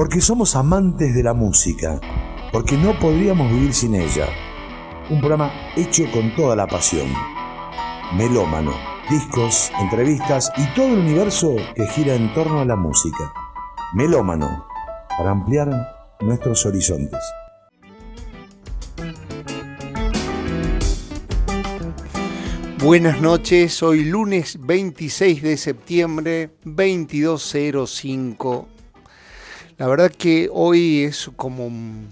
porque somos amantes de la música, porque no podríamos vivir sin ella. Un programa hecho con toda la pasión. Melómano, discos, entrevistas y todo el universo que gira en torno a la música. Melómano, para ampliar nuestros horizontes. Buenas noches, hoy lunes 26 de septiembre, 2205. La verdad que hoy es como un,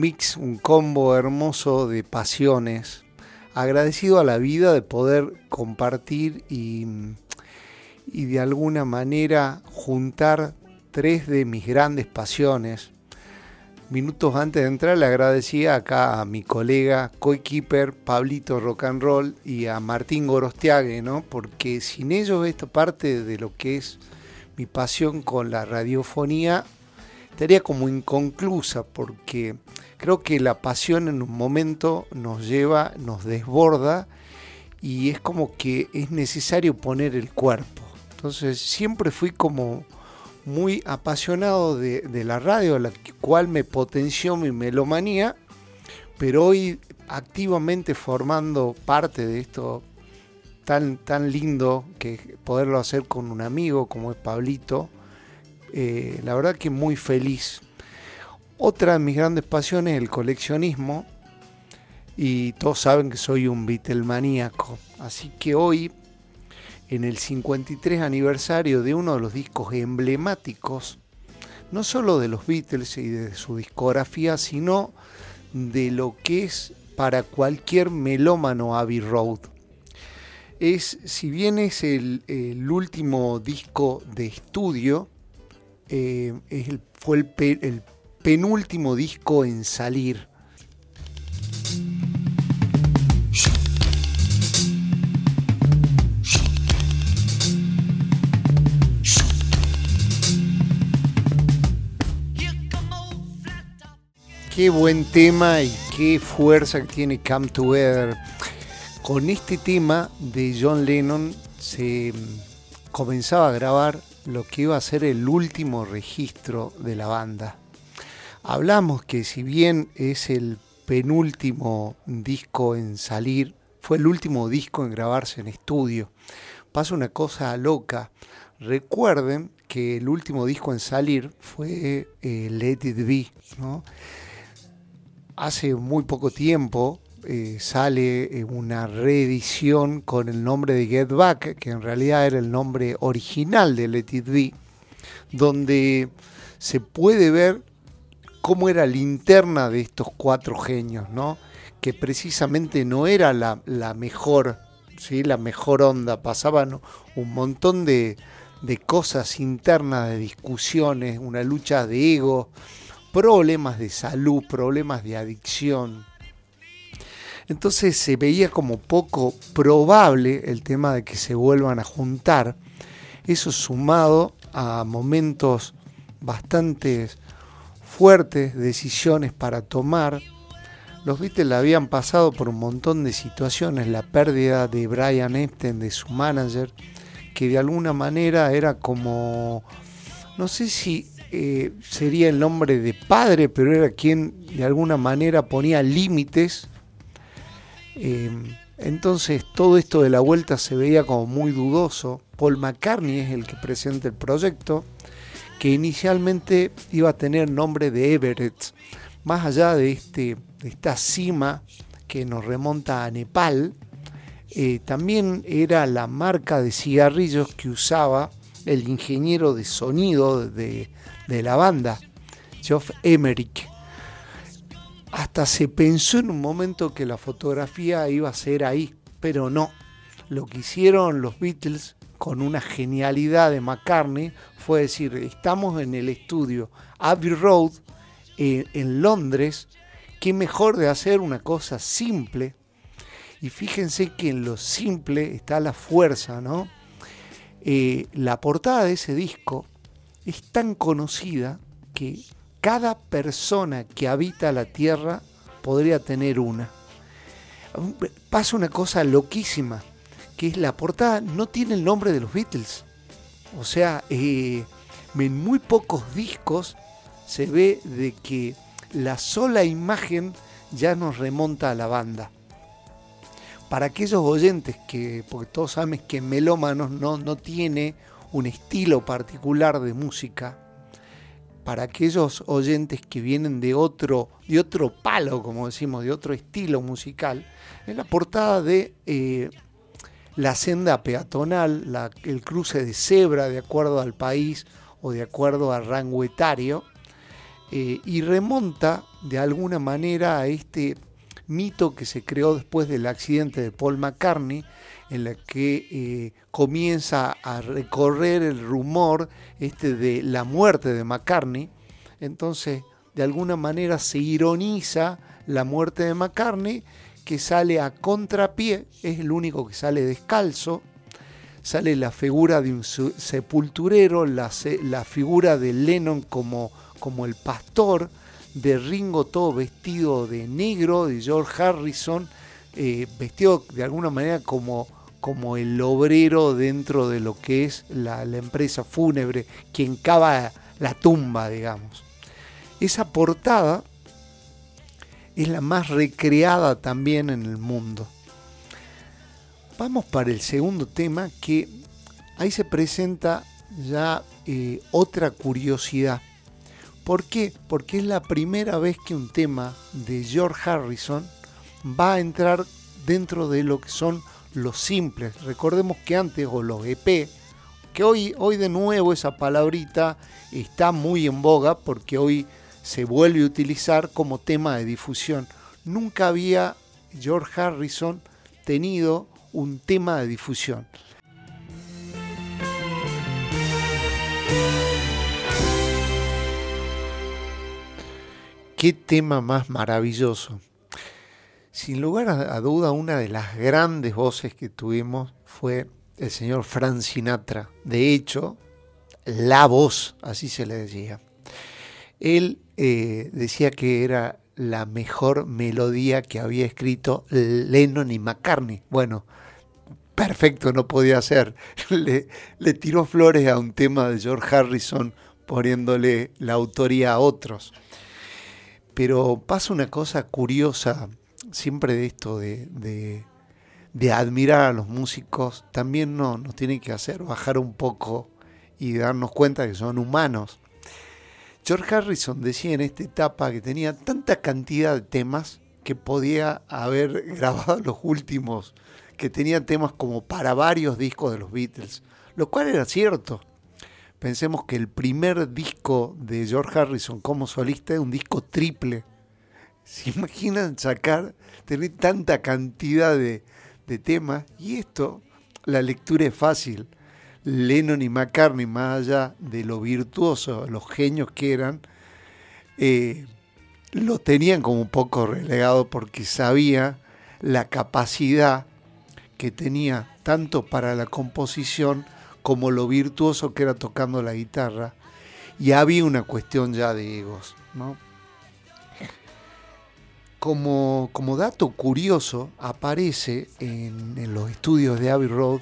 mix, un combo hermoso de pasiones. Agradecido a la vida de poder compartir y, y de alguna manera juntar tres de mis grandes pasiones minutos antes de entrar le agradecía acá a mi colega coequiper Pablito Rock and Roll y a Martín Gorostiague, ¿no? Porque sin ellos esta parte de lo que es mi pasión con la radiofonía estaría como inconclusa porque creo que la pasión en un momento nos lleva, nos desborda y es como que es necesario poner el cuerpo. Entonces siempre fui como muy apasionado de, la radio, la cual me potenció mi melomanía, pero hoy activamente formando parte de esto tan, tan lindo que poderlo hacer con un amigo como es Pablito, eh, la verdad que muy feliz. Otra de mis grandes pasiones es el coleccionismo y todos saben que soy un Beatlemaníaco, así que hoy en el 53 aniversario de uno de los discos emblemáticos, no solo de los Beatles y de su discografía, sino de lo que es para cualquier melómano Abbey Road. Es, si bien es el, último disco de estudio, eh, fue el penúltimo disco en salir qué buen tema y qué fuerza que tiene Come Together. Con este tema de John Lennon se mm, comenzaba a grabar lo que iba a ser el último registro de la banda. Hablamos que si bien es el penúltimo disco en salir, fue el último disco en grabarse en estudio. Pasa una cosa loca. Recuerden que el último disco en salir fue eh, Let It Be, ¿no? hace muy poco tiempo eh, sale una reedición con el nombre de Get Back, que en realidad era el nombre original de Let It Be, donde se puede ver cómo era la interna de estos cuatro genios, ¿no? que precisamente no era la, mejor, ¿sí? la mejor onda, pasaban un montón de, de cosas internas, de discusiones, una lucha de ego, problemas de salud, problemas de adicción. Entonces se veía como poco probable el tema de que se vuelvan a juntar. Eso sumado a momentos bastante fuertes, decisiones para tomar. Los Beatles habían pasado por un montón de situaciones, la pérdida de Brian Epstein, de su manager, que de alguna manera era como, no sé si eh, sería el nombre de padre, pero era quien de alguna manera ponía límites. Em, entonces todo esto de la vuelta se veía como muy dudoso. Paul McCartney es el que presenta el proyecto, que inicialmente iba a tener nombre de Everett, más allá de, este, de esta cima que nos remonta a Nepal, eh, también era la marca de cigarrillos que usaba el ingeniero de sonido de, de la banda, Geoff Emerick. Hasta se pensó en un momento que la fotografía iba a ser ahí, pero no. Lo que hicieron los Beatles con una genialidad de McCartney fue decir, estamos en el estudio Abbey Road eh, en Londres, qué mejor de hacer una cosa simple. Y fíjense que en lo simple está la fuerza, ¿no? Eh, la portada de ese disco es tan conocida que cada persona que habita la Tierra podría tener una. Pasa una cosa loquísima, que es la portada no tiene el nombre de los Beatles. O sea, eh, en muy pocos discos se ve de que la sola imagen ya nos remonta a la banda. Para aquellos oyentes que, porque todos saben que Melómanos no, no tiene un estilo particular de música, para aquellos oyentes que vienen de otro, de otro palo, como decimos, de otro estilo musical, es la portada de eh, la senda peatonal, el cruce de cebra de acuerdo al país o de acuerdo al rango etario, eh, y remonta de alguna manera a este mito que se creó después del accidente de Paul McCartney, en la que eh, comienza a recorrer el rumor este de la muerte de McCartney. Entonces, de alguna manera se ironiza la muerte de McCartney, que sale a contrapié, es el único que sale descalzo. Sale la figura de un sepulturero, la, la figura de Lennon como, como el pastor, de Ringo todo vestido de negro, de George Harrison eh, vestido de alguna manera como, como el obrero dentro de lo que es la, empresa fúnebre, quien cava la tumba, digamos. Esa portada es la más recreada también en el mundo. Vamos para el segundo tema que ahí se presenta ya eh, otra curiosidad. ¿Por qué? Porque es la primera vez que un tema de George Harrison va a entrar dentro de lo que son los simples. Recordemos que antes, o los EP, que hoy, hoy de nuevo esa palabrita está muy en boga porque hoy se vuelve a utilizar como tema de difusión. Nunca había George Harrison tenido un tema de difusión. Qué tema más maravilloso. Sin lugar a, duda, una de las grandes voces que tuvimos fue el señor Frank Sinatra. De hecho, la voz, así se le decía. Él eh, decía que era la mejor melodía que había escrito Lennon y McCartney. Bueno, perfecto no podía ser. Le, le tiró flores a un tema de George Harrison poniéndole la autoría a otros. Pero pasa una cosa curiosa siempre de esto de, admirar a los músicos, también no, nos tiene que hacer bajar un poco y darnos cuenta que son humanos. George Harrison decía en esta etapa que tenía tanta cantidad de temas que podía haber grabado los últimos, que tenía temas como para varios discos de los Beatles, lo cual era cierto. Pensemos que el primer disco de George Harrison como solista es un disco triple. ¿Se imaginan sacar, tener tanta cantidad de, temas? Y esto, la lectura es fácil. Lennon y McCartney, más allá de lo virtuoso, los genios que eran, eh, lo tenían como un poco relegado porque sabía la capacidad que tenía tanto para la composición como lo virtuoso que era tocando la guitarra. Y había una cuestión ya de egos. ¿no? Como, como, dato curioso, aparece en, los estudios de Abbey Road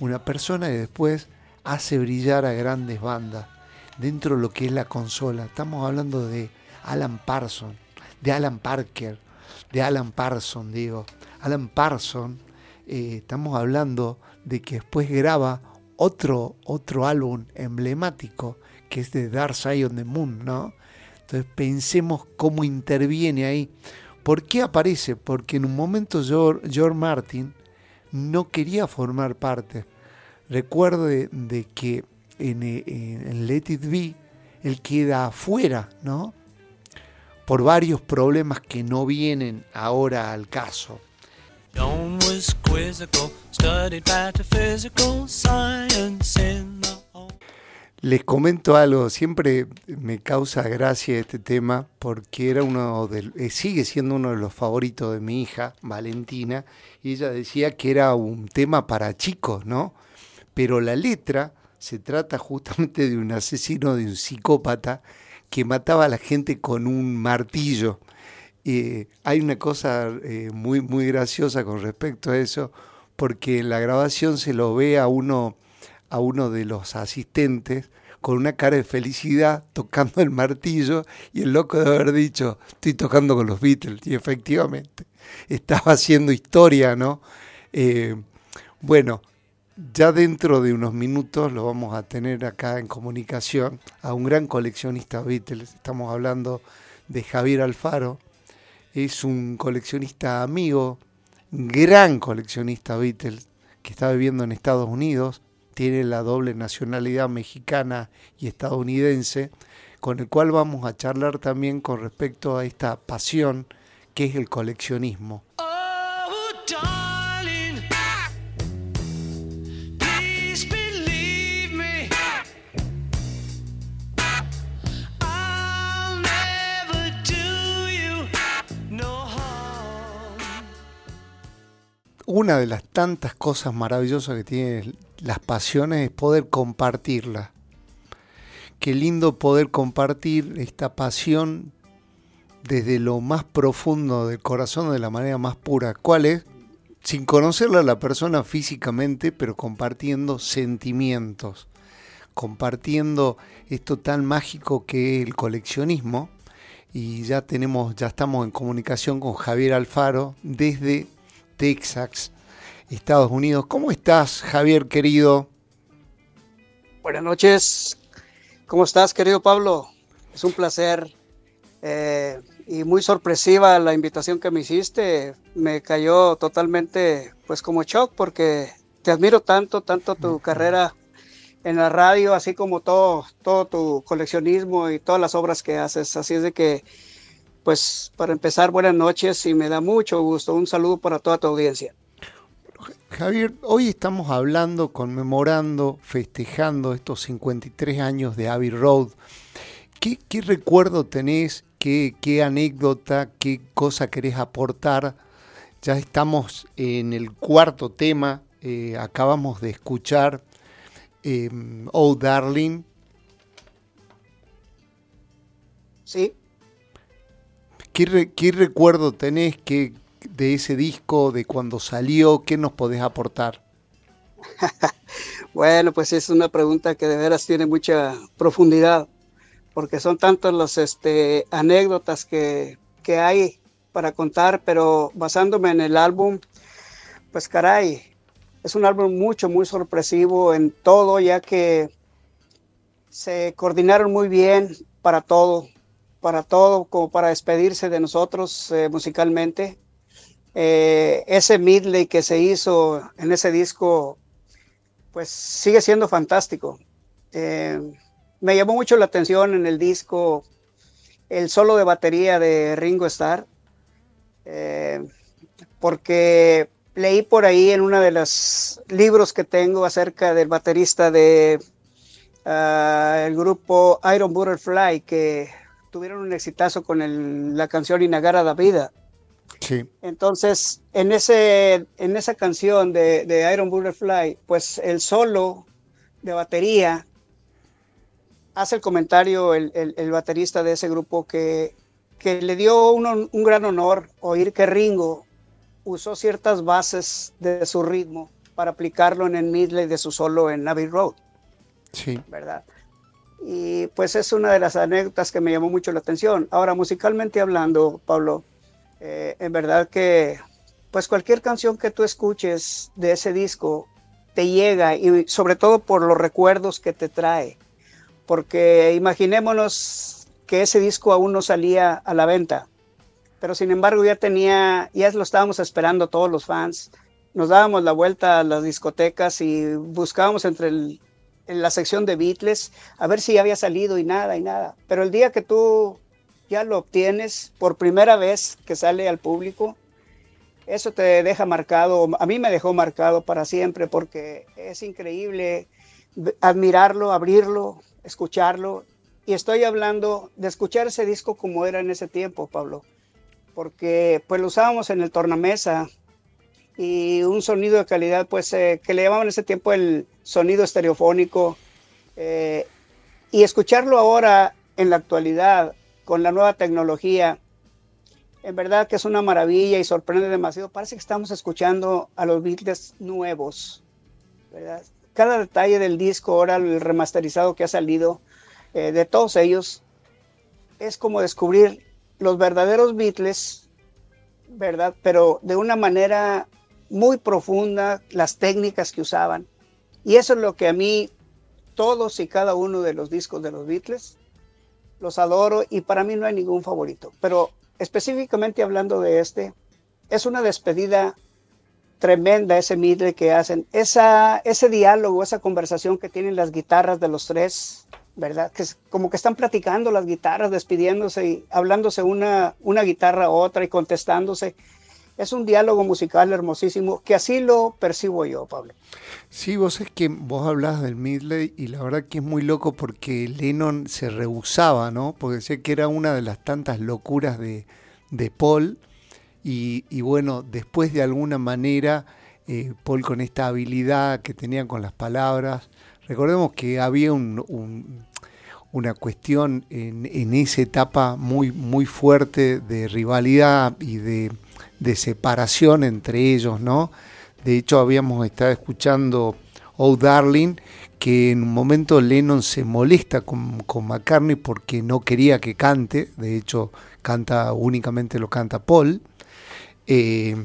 una persona que después hace brillar a grandes bandas dentro de lo que es la consola. Estamos hablando de Alan Parson, de Alan Parker, de Alan Parson, digo. Alan Parson, eh, estamos hablando de que después graba otro, otro álbum emblemático que es de Dark Side of the Moon, ¿no? Entonces pensemos cómo interviene ahí. ¿Por qué aparece? Porque en un momento George, Martin no quería formar parte. Recuerde de que en, en, Let It Be él queda afuera, ¿no? Por varios problemas que no vienen ahora al caso. Les comento algo, siempre me causa gracia este tema porque era uno de, eh, sigue siendo uno de los favoritos de mi hija, Valentina, y ella decía que era un tema para chicos, ¿no? Pero la letra se trata justamente de un asesino, de un psicópata que mataba a la gente con un martillo hay una cosa eh, muy, muy graciosa con respecto a eso, porque en la grabación se lo ve a uno, a uno de los asistentes con una cara de felicidad tocando el martillo y el loco de haber dicho, estoy tocando con los Beatles. Y efectivamente, estaba haciendo historia, ¿no? Eh, bueno, ya dentro de unos minutos lo vamos a tener acá en comunicación a un gran coleccionista Beatles. Estamos hablando de Javier Alfaro. Es un coleccionista amigo, gran coleccionista Beatles, que está viviendo en Estados Unidos. Tiene la doble nacionalidad mexicana y estadounidense, con el cual vamos a charlar también con respecto a esta pasión que es el coleccionismo. una de las tantas cosas maravillosas que tienen las pasiones es poder compartirlas. Qué lindo poder compartir esta pasión desde lo más profundo del corazón de la manera más pura. ¿Cuál es? Sin conocerla a la persona físicamente, pero compartiendo sentimientos, compartiendo esto tan mágico que es el coleccionismo. Y ya tenemos, ya estamos en comunicación con Javier Alfaro desde Texas, Estados Unidos. ¿Cómo estás, Javier, querido? Buenas noches. ¿Cómo estás, querido Pablo? Es un placer eh, y muy sorpresiva la invitación que me hiciste. Me cayó totalmente, pues, como shock porque te admiro tanto, tanto tu carrera en la radio, así como todo, todo tu coleccionismo y todas las obras que haces. Así es de que pues para empezar, buenas noches y me da mucho gusto. Un saludo para toda tu audiencia. Javier, hoy estamos hablando, conmemorando, festejando estos 53 años de Abbey Road. ¿Qué, recuerdo tenés? Qué, anécdota? ¿Qué cosa querés aportar? Ya estamos en el cuarto tema. Eh, acabamos de escuchar eh, Oh Darling. Sí, ¿Qué, recuerdo tenés que, de ese disco, de cuando salió? ¿Qué nos podés aportar? bueno, pues es una pregunta que de veras tiene mucha profundidad, porque son tantas las este, anécdotas que, que hay para contar, pero basándome en el álbum, pues caray, es un álbum mucho, muy sorpresivo en todo, ya que se coordinaron muy bien para todo para todo, como para despedirse de nosotros eh, musicalmente. Eh, ese medley que se hizo en ese disco, pues sigue siendo fantástico. Eh, me llamó mucho la atención en el disco el solo de batería de Ringo Starr, porque leí por ahí en uno de los libros que tengo acerca del baterista de ah, el grupo Iron Butterfly, que tuvieron un exitazo con la canción Inagara da Vida. Sí. Entonces, en, ese, en esa canción de, Iron Butterfly, pues el solo de batería hace el comentario el, baterista de ese grupo que, que le dio un, un, gran honor oír que Ringo usó ciertas bases de su ritmo para aplicarlo en el medley de su solo en Abbey Road. Sí. ¿Verdad? Y pues es una de las anécdotas que me llamó mucho la atención. Ahora, musicalmente hablando, Pablo, eh, en verdad que pues cualquier canción que tú escuches de ese disco te llega y sobre todo por los recuerdos que te trae. Porque imaginémonos que ese disco aún no salía a la venta, pero sin embargo ya tenía, ya lo estábamos esperando todos los fans. Nos dábamos la vuelta a las discotecas y buscábamos entre la sección de Beatles a ver si había salido y nada y nada. Pero el día que tú ya lo obtienes por primera vez que sale al público, eso te deja marcado, a mí me dejó marcado para siempre porque es increíble admirarlo, abrirlo, escucharlo. Y estoy hablando de escuchar ese disco como era en ese tiempo, Pablo, porque pues lo usábamos en el tornamesa, y un sonido de calidad, pues eh, que le llamaban en ese tiempo el sonido estereofónico. Eh, y escucharlo ahora en la actualidad con la nueva tecnología, en verdad que es una maravilla y sorprende demasiado. Parece que estamos escuchando a los Beatles nuevos. cada detalle del disco, ahora el remasterizado que ha salido, eh, de todos ellos, es como descubrir los verdaderos Beatles, ¿verdad? Pero de una manera muy profunda, las técnicas que usaban. Y eso es lo que a mí, todos y cada uno de los discos de los Beatles, los adoro y para mí no hay ningún favorito. Pero específicamente hablando de este, es una despedida tremenda ese midley que hacen. Esa, ese diálogo, esa conversación que tienen las guitarras de los tres, ¿verdad? Que es como que están platicando las guitarras, despidiéndose y hablándose una, una guitarra a otra y contestándose. Es un diálogo musical hermosísimo, que así lo percibo yo, Pablo. Sí, vos es que vos hablas del Midley y la verdad que es muy loco porque Lennon se rehusaba, ¿no? Porque decía que era una de las tantas locuras de, de Paul y, bueno, después de alguna manera, eh, Paul con esta habilidad que tenía con las palabras, recordemos que había una cuestión en, esa etapa muy, muy fuerte de rivalidad y de, separación entre ellos, ¿no? De hecho, habíamos estado escuchando Oh Darling, que en un momento Lennon se molesta con, McCartney porque no quería que cante, de hecho canta únicamente lo canta Paul, eh,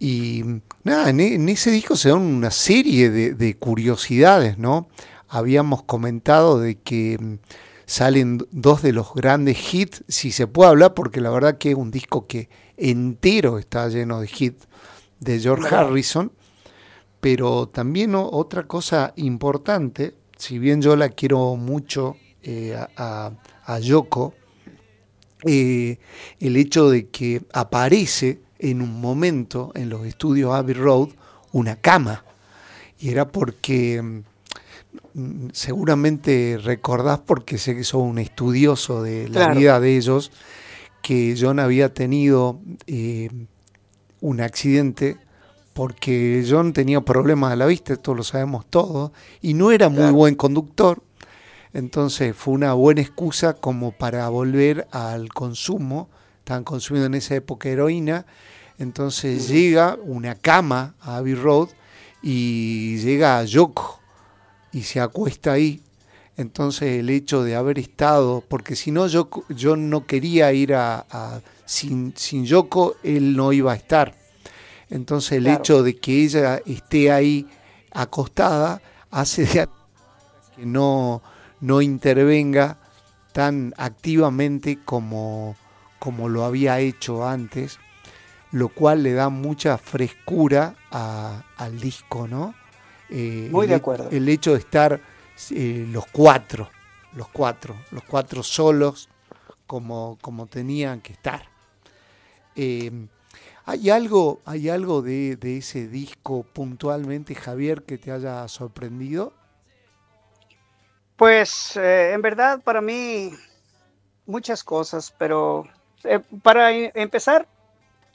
y nada, en, ese disco se dan una serie de, curiosidades, ¿no? Habíamos comentado de que mm, salen dos de los grandes hits, si se puede hablar, porque la verdad que es un disco que entero está lleno de hits de George Harrison, pero también otra cosa importante, si bien yo la quiero mucho eh, a, a, Yoko, eh, el hecho de que aparece en un momento en los estudios Abbey Road una cama. Y era porque mm, seguramente recordás, porque sé que sos un estudioso de la vida de ellos, que John había tenido eh, un accidente porque John tenía problemas a la vista, esto lo sabemos todos, y no era muy buen conductor. Entonces fue una buena excusa como para volver al consumo. Estaban consumiendo en esa época heroína entonces llega una cama a Abbey Road y llega a Yoko y se acuesta ahí. Entonces el hecho de haber estado, porque si no yo, yo no quería ir a, sin, sin Yoko, él no iba a estar. Entonces el hecho de que ella esté ahí acostada hace que no, no intervenga tan activamente como, como lo había hecho antes lo cual le da mucha frescura al disco, ¿no? Eh, Muy de acuerdo. El hecho de estar eh, los cuatro, los cuatro, los cuatro solos como, como tenían que estar. Eh, ¿Hay algo, hay algo de, de, ese disco puntualmente, Javier, que te haya sorprendido? Pues en verdad para mí muchas cosas, pero para empezar,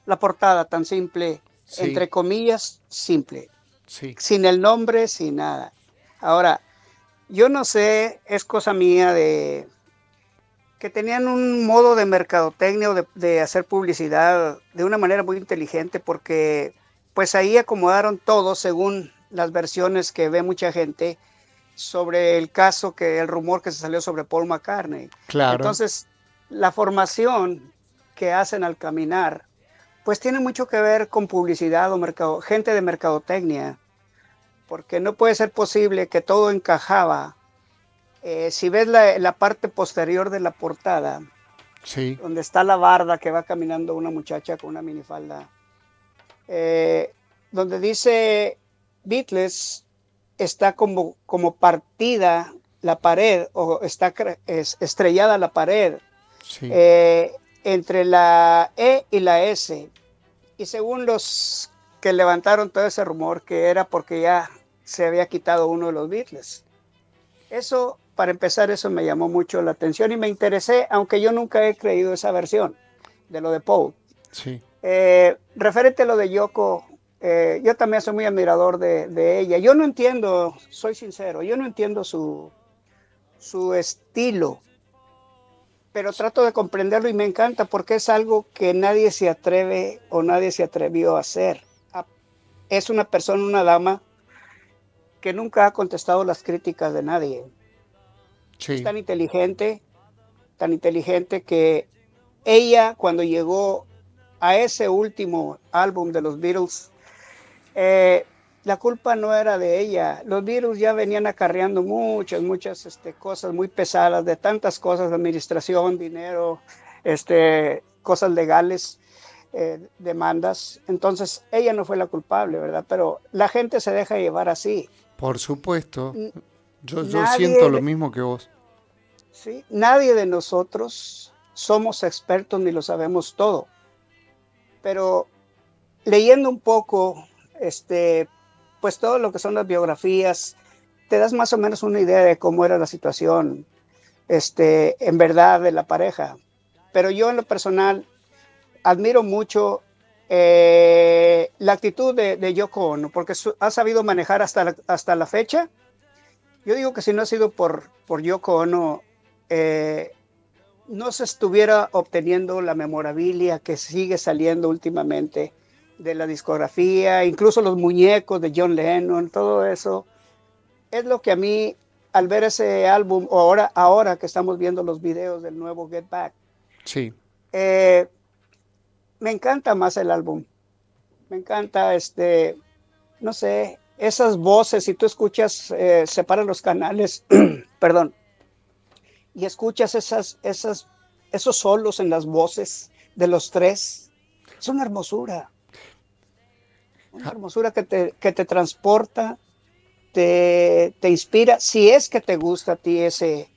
la portada tan simple, entre comillas, simple. Sin el nombre, sin nada. Ahora, yo no sé, es cosa mía de que tenían un modo de mercadotecnia o de, hacer publicidad de una manera muy inteligente porque pues ahí acomodaron todo según las versiones que ve mucha gente sobre el caso que el rumor que se salió sobre Paul McCartney. Claro. Entonces, la formación que hacen al caminar pues tiene mucho que ver con publicidad o mercado, gente de mercadotecnia, porque no puede ser posible que todo encajaba. Eh, si ves la, parte posterior de la portada, sí. donde está la barda que va caminando una muchacha con una minifalda, eh, donde dice Beatles está como, como partida la pared o está estrellada la pared. Sí. Eh, entre la E y la S. Y según los que levantaron todo ese rumor, que era porque ya se había quitado uno de los Beatles. Eso, para empezar, eso me llamó mucho la atención y me interesé, aunque yo nunca he creído esa versión de lo de Paul. Sí. Eh, referente a lo de Yoko, eh, yo también soy muy admirador de, de, ella. Yo no entiendo, soy sincero, yo no entiendo su, su estilo pero trato de comprenderlo y me encanta porque es algo que nadie se atreve o nadie se atrevió a hacer. Es una persona, una dama que nunca ha contestado las críticas de nadie. Es tan inteligente, tan inteligente que ella cuando llegó a ese último álbum de los Beatles, eh, la culpa no era de ella. Los Beatles ya venían acarreando muchas, muchas este, cosas muy pesadas, de tantas cosas, administración, dinero, este, cosas legales, eh, demandas. Entonces, ella no fue la culpable, ¿verdad? Pero la gente se deja llevar así. Por supuesto. Yo, siento lo mismo que vos. Sí, nadie de nosotros somos expertos ni lo sabemos todo. Pero leyendo un poco, este, pues todo lo que son las biografías, te das más o menos una idea de cómo era la situación, este, en verdad de la pareja. Pero yo en lo personal admiro mucho eh, la actitud de, de, Yoko Ono, porque ha sabido manejar hasta la, hasta la fecha. Yo digo que si no ha sido por, por Yoko Ono, eh, no se estuviera obteniendo la memorabilia que sigue saliendo últimamente de la discografía, incluso los muñecos de John Lennon, todo eso. Es lo que a mí, al ver ese álbum, o ahora, ahora que estamos viendo los videos del nuevo Get Back, sí. Eh, me encanta más el álbum. Me encanta, este, no sé, esas voces, si tú escuchas, eh, separa los canales, perdón, y escuchas esas, esas, esos solos en las voces de los tres, es una hermosura. Una hermosura que te, que te transporta, te, te inspira, si es que te gusta a ti ese,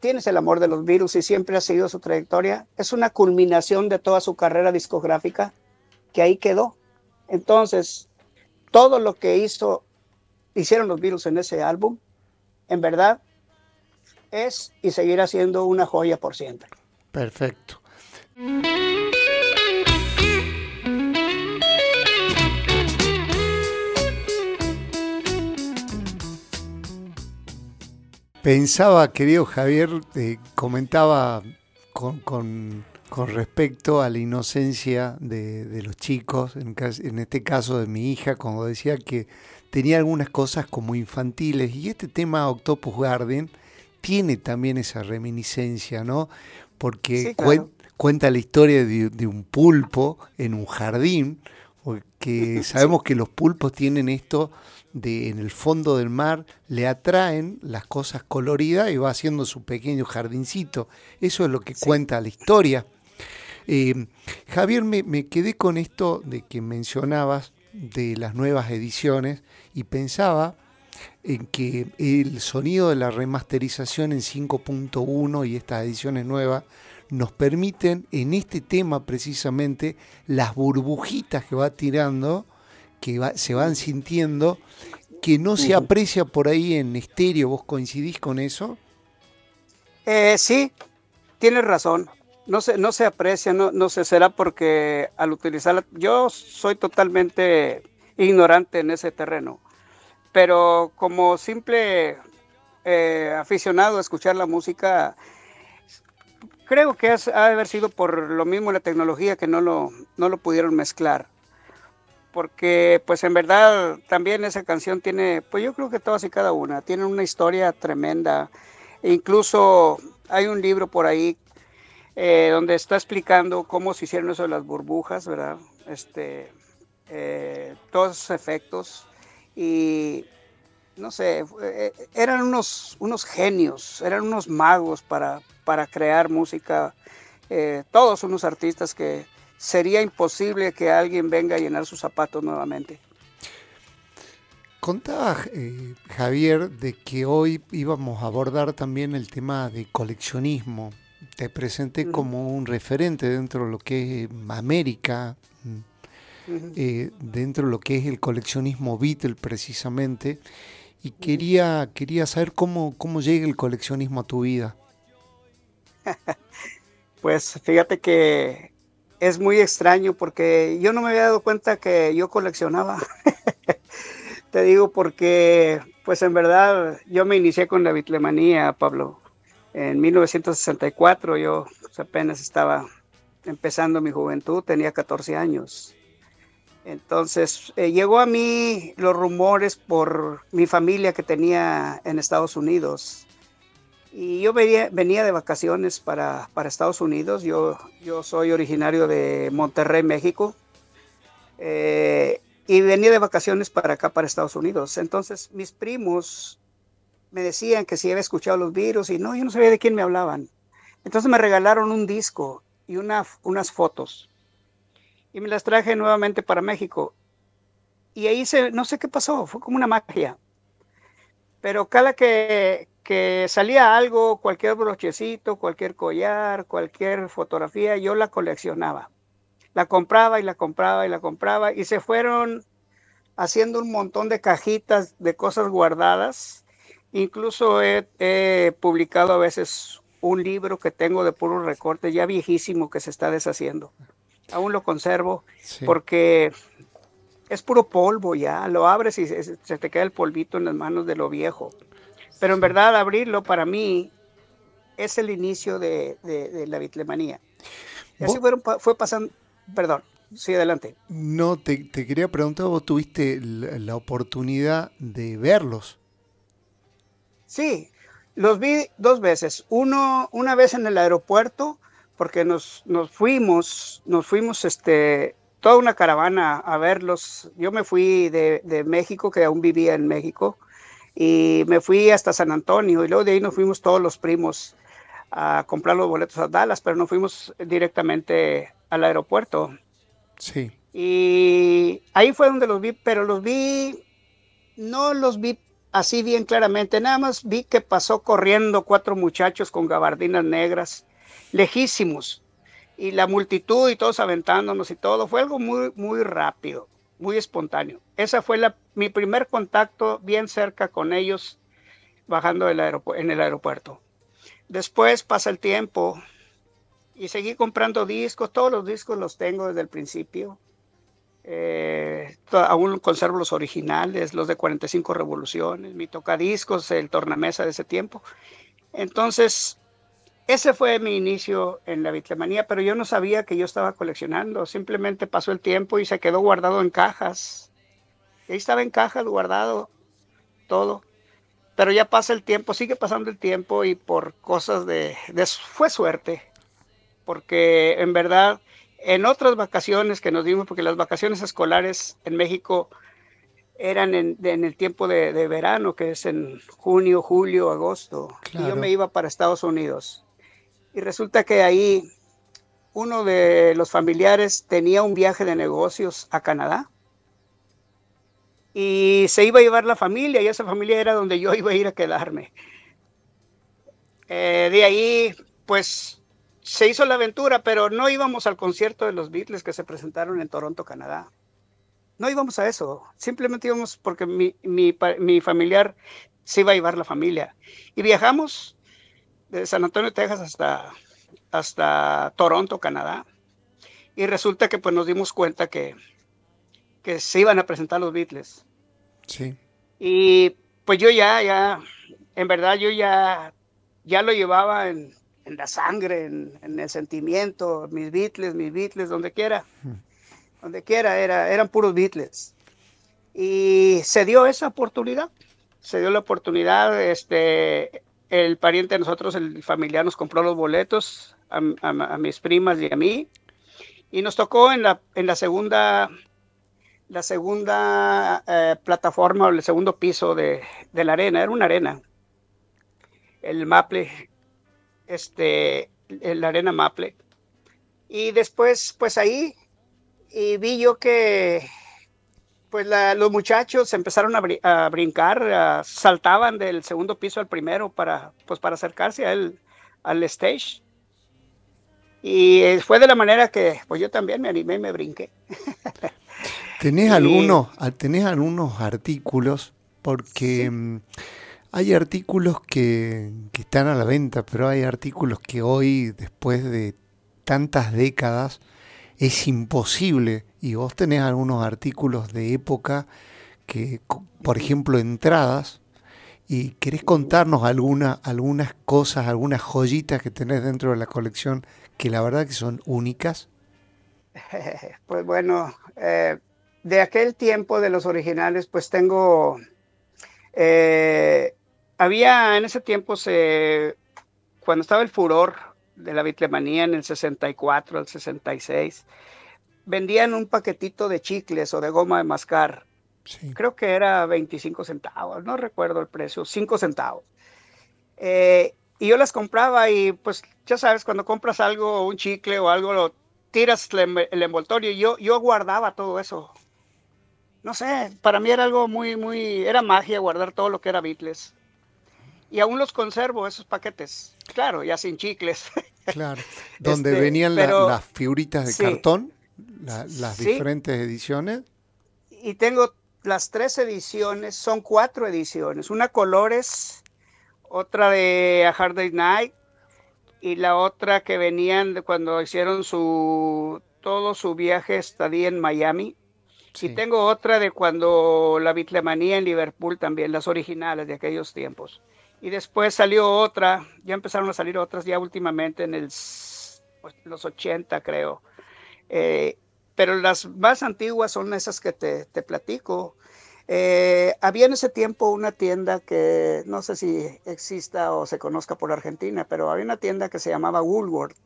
tienes el amor de los virus y siempre ha sido su trayectoria, es una culminación de toda su carrera discográfica que ahí quedó. Entonces, todo lo que hizo, hicieron los virus en ese álbum, en verdad, es y seguirá siendo una joya por siempre. Perfecto. Pensaba, querido Javier, eh, comentaba con, respecto a la inocencia de, los chicos, en, este caso de mi hija, cuando decía que tenía algunas cosas como infantiles, y este tema Octopus Garden tiene también esa reminiscencia, ¿no? Porque cuenta la historia de, de, un pulpo en un jardín, porque sabemos que los pulpos tienen esto de en el fondo del mar le atraen las cosas coloridas y va haciendo su pequeño jardincito. Eso es lo que cuenta la historia. Eh, Javier, me, quedé con esto de que mencionabas de las nuevas ediciones y pensaba en que el sonido de la remasterización en 5.1 y estas ediciones nuevas nos permiten en este tema precisamente las burbujitas que va tirando que se van sintiendo que no se aprecia por ahí en estéreo. ¿Vos coincidís con eso? Eh, sí, tienes razón. No se, no se aprecia, no, no se será porque al utilizarla, yo soy totalmente ignorante en ese terreno, pero como simple eh, aficionado a escuchar la música, creo que ha de haber sido por lo mismo la tecnología que no lo, no lo pudieron mezclar porque pues en verdad también esa canción tiene, pues yo creo que todas y cada una, tienen una historia tremenda. Incluso hay un libro por ahí eh, donde está explicando cómo se hicieron eso de las burbujas, ¿verdad? Este, eh, todos esos efectos y no sé, eh, eran unos, unos genios, eran unos magos para, para crear música, todos unos artistas que, sería imposible que alguien venga a llenar sus zapatos nuevamente. Contaba eh, Javier de que hoy íbamos a abordar también el tema de coleccionismo. Te presenté como un referente dentro de lo que es América, eh, dentro de lo que es el coleccionismo Beatle precisamente, y quería, quería saber cómo, cómo llega el coleccionismo a tu vida. pues fíjate que es muy extraño porque yo no me había dado cuenta que yo coleccionaba. Te digo porque, pues en verdad, yo me inicié con la bitlemanía, Pablo. En 1964 yo pues, apenas estaba empezando mi juventud, tenía 14 años. Entonces, eh, llegó a mí los rumores por mi familia que tenía en Estados Unidos. Y yo venía, venía de vacaciones para, para, Estados Unidos. Yo, yo soy originario de Monterrey, México. Eh, y venía de vacaciones para acá, para Estados Unidos. Entonces, mis primos me decían que si había escuchado los virus y no, yo no sabía de quién me hablaban. Entonces me regalaron un disco y una, unas fotos y me las traje nuevamente para México. Y ahí se, no sé qué pasó, fue como una magia. Pero cada que, que salía algo, cualquier brochecito, cualquier collar, cualquier fotografía, yo la coleccionaba. La compraba y la compraba y la compraba y se fueron haciendo un montón de cajitas de cosas guardadas. Incluso he, he publicado a veces un libro que tengo de puros recortes ya viejísimo que se está deshaciendo aún lo conservo, porque es puro polvo ya, lo abres y se, te queda el polvito en las manos de lo viejo. Pero en verdad abrirlo para mí es el inicio de, la bitlemanía. Y así fue pasando, perdón, sí, adelante. No, te, quería preguntar, vos tuviste la, oportunidad de verlos. Sí, los vi dos veces. Uno, una vez en el aeropuerto, porque nos, nos fuimos, nos fuimos este, toda una caravana a verlos. Yo me fui de, de, México, que aún vivía en México, y me fui hasta San Antonio, y luego de ahí nos fuimos todos los primos a comprar los boletos a Dallas, pero no fuimos directamente al aeropuerto. Sí. Y ahí fue donde los vi, pero los vi, no los vi así bien claramente, nada más vi que pasó corriendo cuatro muchachos con gabardinas negras lejísimos. Y la multitud y todos aventándonos y todo, fue algo muy, muy rápido, muy espontáneo. Esa fue mi primer contacto bien cerca con ellos bajando en el aeropuerto. Después pasa el tiempo y seguí comprando discos, todos los discos los tengo desde el principio. Eh, aún conservo los originales, los de 45 revoluciones, mi tocadiscos, el tornamesa de ese tiempo. Entonces, ese fue mi inicio en la bitlemanía, pero yo no sabía que yo estaba coleccionando. Simplemente pasó el tiempo y se quedó guardado en cajas. ahí estaba en cajas guardado todo. Pero ya pasa el tiempo, sigue pasando el tiempo y por cosas de, fue suerte. Porque en verdad, en otras vacaciones que nos dimos, porque las vacaciones escolares en México eran en, el tiempo de, verano, que es en junio, julio, agosto. Y yo me iba para Estados Unidos. Y resulta que ahí uno de los familiares tenía un viaje de negocios a Canadá y se iba a llevar la familia y esa familia era donde yo iba a ir a quedarme. Eh, de ahí, pues se hizo la aventura, pero no íbamos al concierto de los Beatles que se presentaron en Toronto, Canadá. No íbamos a eso, simplemente íbamos porque mi, mi familiar se iba a llevar la familia. Y viajamos de San Antonio, Texas hasta, hasta Toronto, Canadá. Y resulta que pues nos dimos cuenta que, que se iban a presentar los Beatles. Sí. Y pues yo ya, ya, en verdad yo ya, ya lo llevaba en, en la sangre, en, en, el sentimiento, mis Beatles, mis Beatles, donde quiera. Hmm. Donde quiera, era, eran puros Beatles. Y se dio esa oportunidad. Se dio la oportunidad, este, el pariente de nosotros, el familiar, nos compró los boletos a, mis primas y a mí. Y nos tocó en la, segunda, la segunda eh, plataforma, el segundo piso de, la arena. Era una arena. El Maple, este, la arena Maple. Y después, pues ahí, vi yo que pues los muchachos empezaron a, brincar, saltaban del segundo piso al primero para, pues para acercarse al stage. Y eh, fue de la manera que pues yo también me animé y me brinqué. ¿Tenés, algunos, ¿Tenés algunos artículos? Porque mm, hay artículos que, que están a la venta, pero hay artículos que hoy, después de tantas décadas, es imposible. Y vos tenés algunos artículos de época que, por ejemplo, entradas, y querés contarnos alguna, algunas cosas, algunas joyitas que tenés dentro de la colección que la verdad que son únicas. Pues bueno, eh, de aquel tiempo de los originales, pues tengo, eh, había en ese tiempo, se, cuando estaba el furor de la bitlemanía en el 64 al 66, vendían un paquetito de chicles o de goma de mascar. Creo que era 25 centavos, no recuerdo el precio, 5 centavos. Eh, y yo las compraba y pues ya sabes, cuando compras algo, un chicle o algo, lo tiras el envoltorio. Y yo, yo guardaba todo eso no sé, para mí era algo muy, muy, era magia guardar todo lo que era Beatles. Y aún los conservo, esos paquetes. Claro, ya sin chicles. Claro, donde este, venían las figuritas de cartón, las diferentes ediciones. Y tengo las tres ediciones, son cuatro ediciones. Una colores, otra de A Hard Day Night y la otra que venían de cuando hicieron su todo su viaje estadía en Miami y tengo otra de cuando la Bitlemanía en Liverpool también, las originales de aquellos tiempos. Y después salió otra, ya empezaron a salir otras ya últimamente en el, los 80 creo. Eh, pero las más antiguas son esas que te, te platico. Eh, había en ese tiempo una tienda que no sé si exista o se conozca por Argentina, pero había una tienda que se llamaba Woolworth.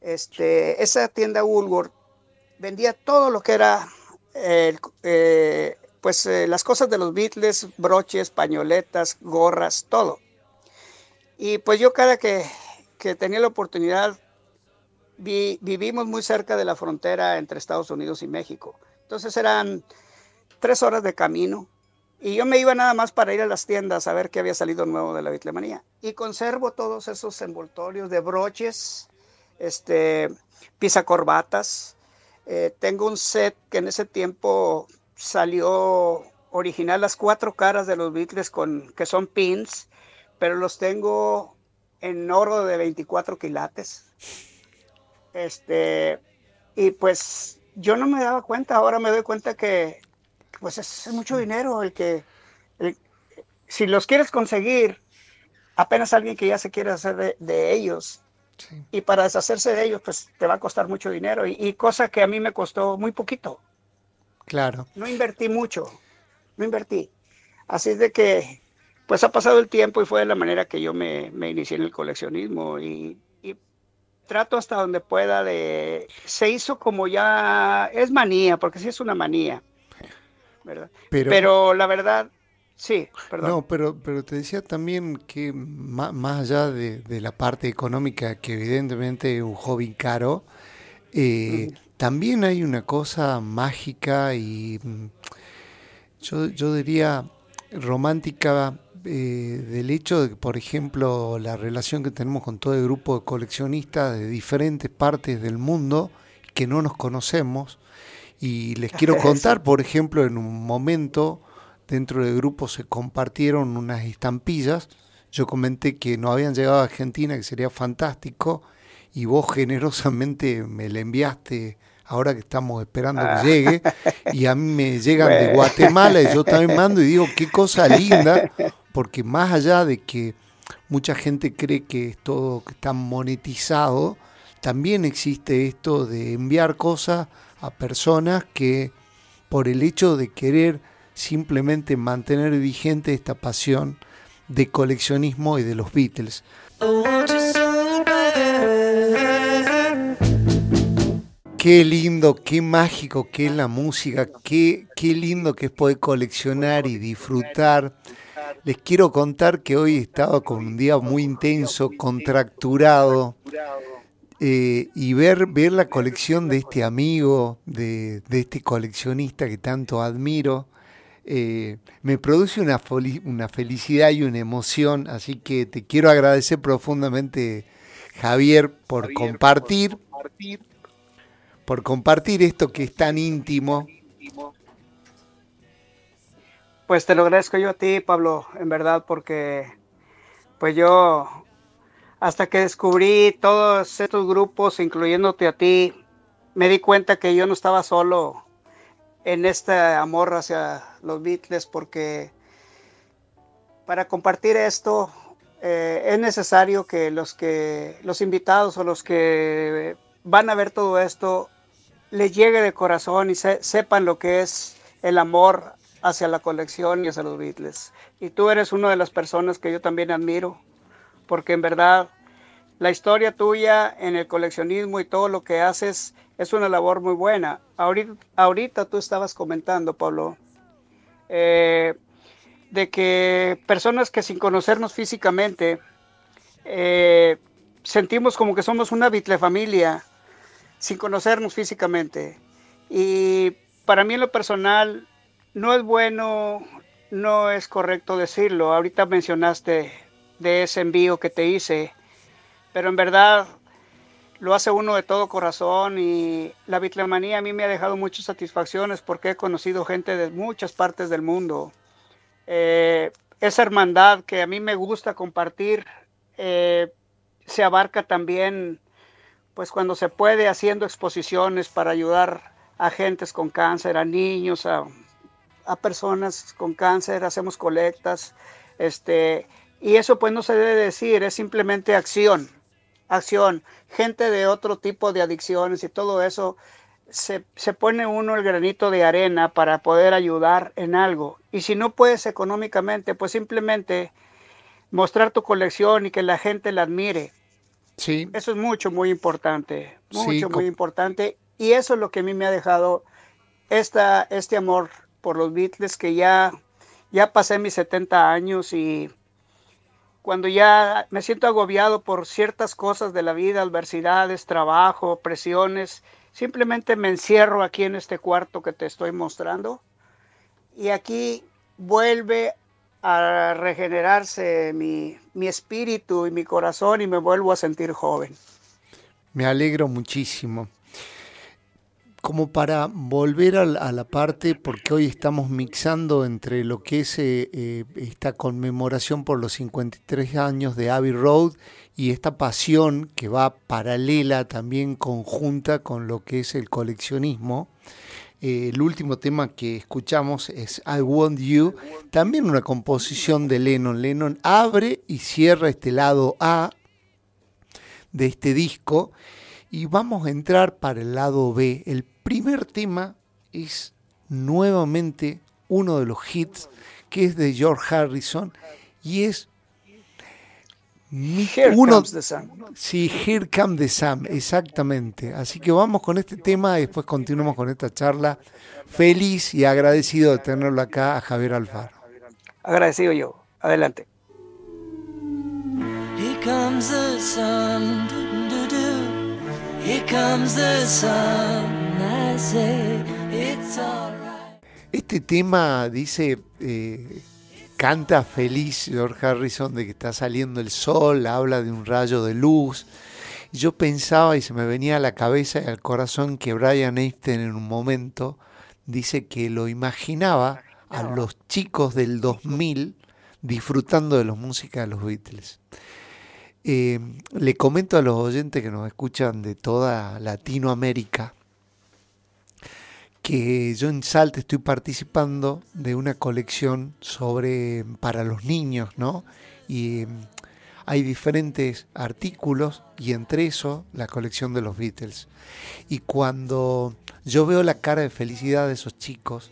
Este, esa tienda Woolworth vendía todo lo que era eh, pues eh, las cosas de los Beatles, broches, pañoletas, gorras, todo. Y pues yo cada que, tenía la oportunidad, vivimos muy cerca de la frontera entre Estados Unidos y México. Entonces eran tres horas de camino y yo me iba nada más para ir a las tiendas a ver qué había salido nuevo de la Beatlemanía. Y conservo todos esos envoltorios de broches, este, pisacorbatas, eh, tengo un set que en ese tiempo salió original las cuatro caras de los Beatles con que son pins, pero los tengo en oro de 24 quilates. Este, y pues yo no me daba cuenta, ahora me doy cuenta que pues es, mucho dinero el que si los quieres conseguir, apenas alguien que ya se quiere hacer de ellos y para deshacerse de ellos, pues te va a costar mucho dinero. Y, cosa que a mí me costó muy poquito. Claro. No invertí mucho. No invertí. Así es de que, pues ha pasado el tiempo y fue de la manera que yo me, me inicié en el coleccionismo. Y, trato hasta donde pueda de. Se hizo como ya. Es manía, porque sí es una manía. ¿verdad? Pero la verdad, Sí, perdón. No, pero, pero te decía también que más, allá de, la parte económica, que evidentemente es un hobby caro, eh, también hay una cosa mágica y mm, yo, yo diría romántica eh, del hecho de que, por ejemplo, la relación que tenemos con todo el grupo de coleccionistas de diferentes partes del mundo que no nos conocemos. Y les quiero contar, por ejemplo, en un momento dentro del grupo se compartieron unas estampillas. Yo comenté que no habían llegado a Argentina, que sería fantástico, y vos generosamente me la enviaste ahora que estamos esperando que ah. llegue, y a mí me llegan de Guatemala y yo también mando y digo, qué cosa linda, porque más allá de que mucha gente cree que es todo que está monetizado, también existe esto de enviar cosas a personas que por el hecho de querer simplemente mantener vigente esta pasión de coleccionismo y de los Beatles. Qué lindo, qué mágico que es la música, qué, qué lindo que es poder coleccionar y disfrutar. Les quiero contar que hoy estaba con un día muy intenso, contracturado, eh, y ver, ver la colección de este amigo, de, de este coleccionista que tanto admiro, eh, me produce una, una felicidad y una emoción, así que te quiero agradecer profundamente, Javier, por compartir, por compartir, esto que es tan íntimo. Pues te lo agradezco yo a ti, Pablo, en verdad, porque pues yo hasta que descubrí todos estos grupos, incluyéndote a ti, me di cuenta que yo no estaba solo en este amor hacia los Beatles porque para compartir esto eh, es necesario que los que los invitados o los que van a ver todo esto les llegue de corazón y sepan lo que es el amor hacia la colección y hacia los Beatles. Y tú eres una de las personas que yo también admiro, porque en verdad la historia tuya en el coleccionismo y todo lo que haces es una labor muy buena. Ahorita, ahorita tú estabas comentando, Pablo, eh, de que personas que sin conocernos físicamente eh, sentimos como que somos una Beatle familia sin conocernos físicamente. Y para mí en lo personal no es bueno, no es correcto decirlo. Ahorita mencionaste de ese envío que te hice, pero en verdad lo hace uno de todo corazón y la bitlemanía a mí me ha dejado muchas satisfacciones porque he conocido gente de muchas partes del mundo. Eh, esa hermandad que a mí me gusta compartir eh, se abarca también pues cuando se puede haciendo exposiciones para ayudar a gentes con cáncer, a niños, a, personas con cáncer, hacemos colectas, este, y eso pues no se debe decir, es simplemente acción, acción, gente de otro tipo de adicciones y todo eso, se, se, pone uno el granito de arena para poder ayudar en algo. Y si no puedes económicamente, pues simplemente mostrar tu colección y que la gente la admire. Sí. Eso es mucho, muy importante. Mucho, muy importante. Y eso es lo que a mí me ha dejado esta, este amor por los Beatles, que ya, ya pasé mis 70 años y cuando ya me siento agobiado por ciertas cosas de la vida, adversidades, trabajo, presiones, simplemente me encierro aquí en este cuarto que te estoy mostrando y aquí vuelve a regenerarse mi, espíritu y mi corazón y me vuelvo a sentir joven. Me alegro muchísimo. Como para volver a la, parte, porque hoy estamos mixando entre lo que es eh, eh, esta conmemoración por los 53 años de Abbey Road y esta pasión que va paralela también conjunta con lo que es el coleccionismo. Eh, el último tema que escuchamos es I Want You, también una composición de Lennon. Lennon abre y cierra este lado A de este disco y vamos a entrar para el lado B. El primer tema es nuevamente uno de los hits que es de George Harrison y es Here comes the sun. Sí, Here Comes the Sun, exactamente. Así que vamos con este tema y después continuamos con esta charla. Feliz y agradecido de tenerlo acá a Javier Alfaro. Agradecido yo. Adelante. Here comes the sun, Here comes the sun, I say it's alright. Este tema dice eh, canta feliz George Harrison de que está saliendo el sol, habla de un rayo de luz. Yo pensaba y se me venía a la cabeza y al corazón que Brian Epstein en un momento dice que lo imaginaba a los chicos del 2000 disfrutando de la música de los Beatles. Eh, le comento a los oyentes que nos escuchan de toda Latinoamérica que yo en Salte estoy participando de una colección sobre para los niños, ¿no? Y em, hay diferentes artículos y entre eso la colección de los Beatles. Y cuando yo veo la cara de felicidad de esos chicos,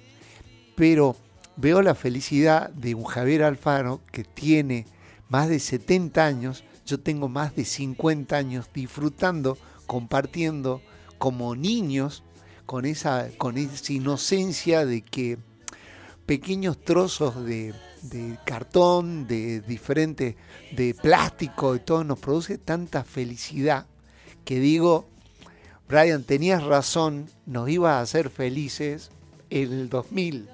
pero veo la felicidad de un Javier Alfaro que tiene más de 70 años, yo tengo más de 50 años disfrutando, compartiendo como niños con esa, con esa inocencia de que pequeños trozos de, cartón, de diferente, de plástico y todo, nos produce tanta felicidad que digo, Brian, tenías razón, nos iba a hacer felices en el 2000.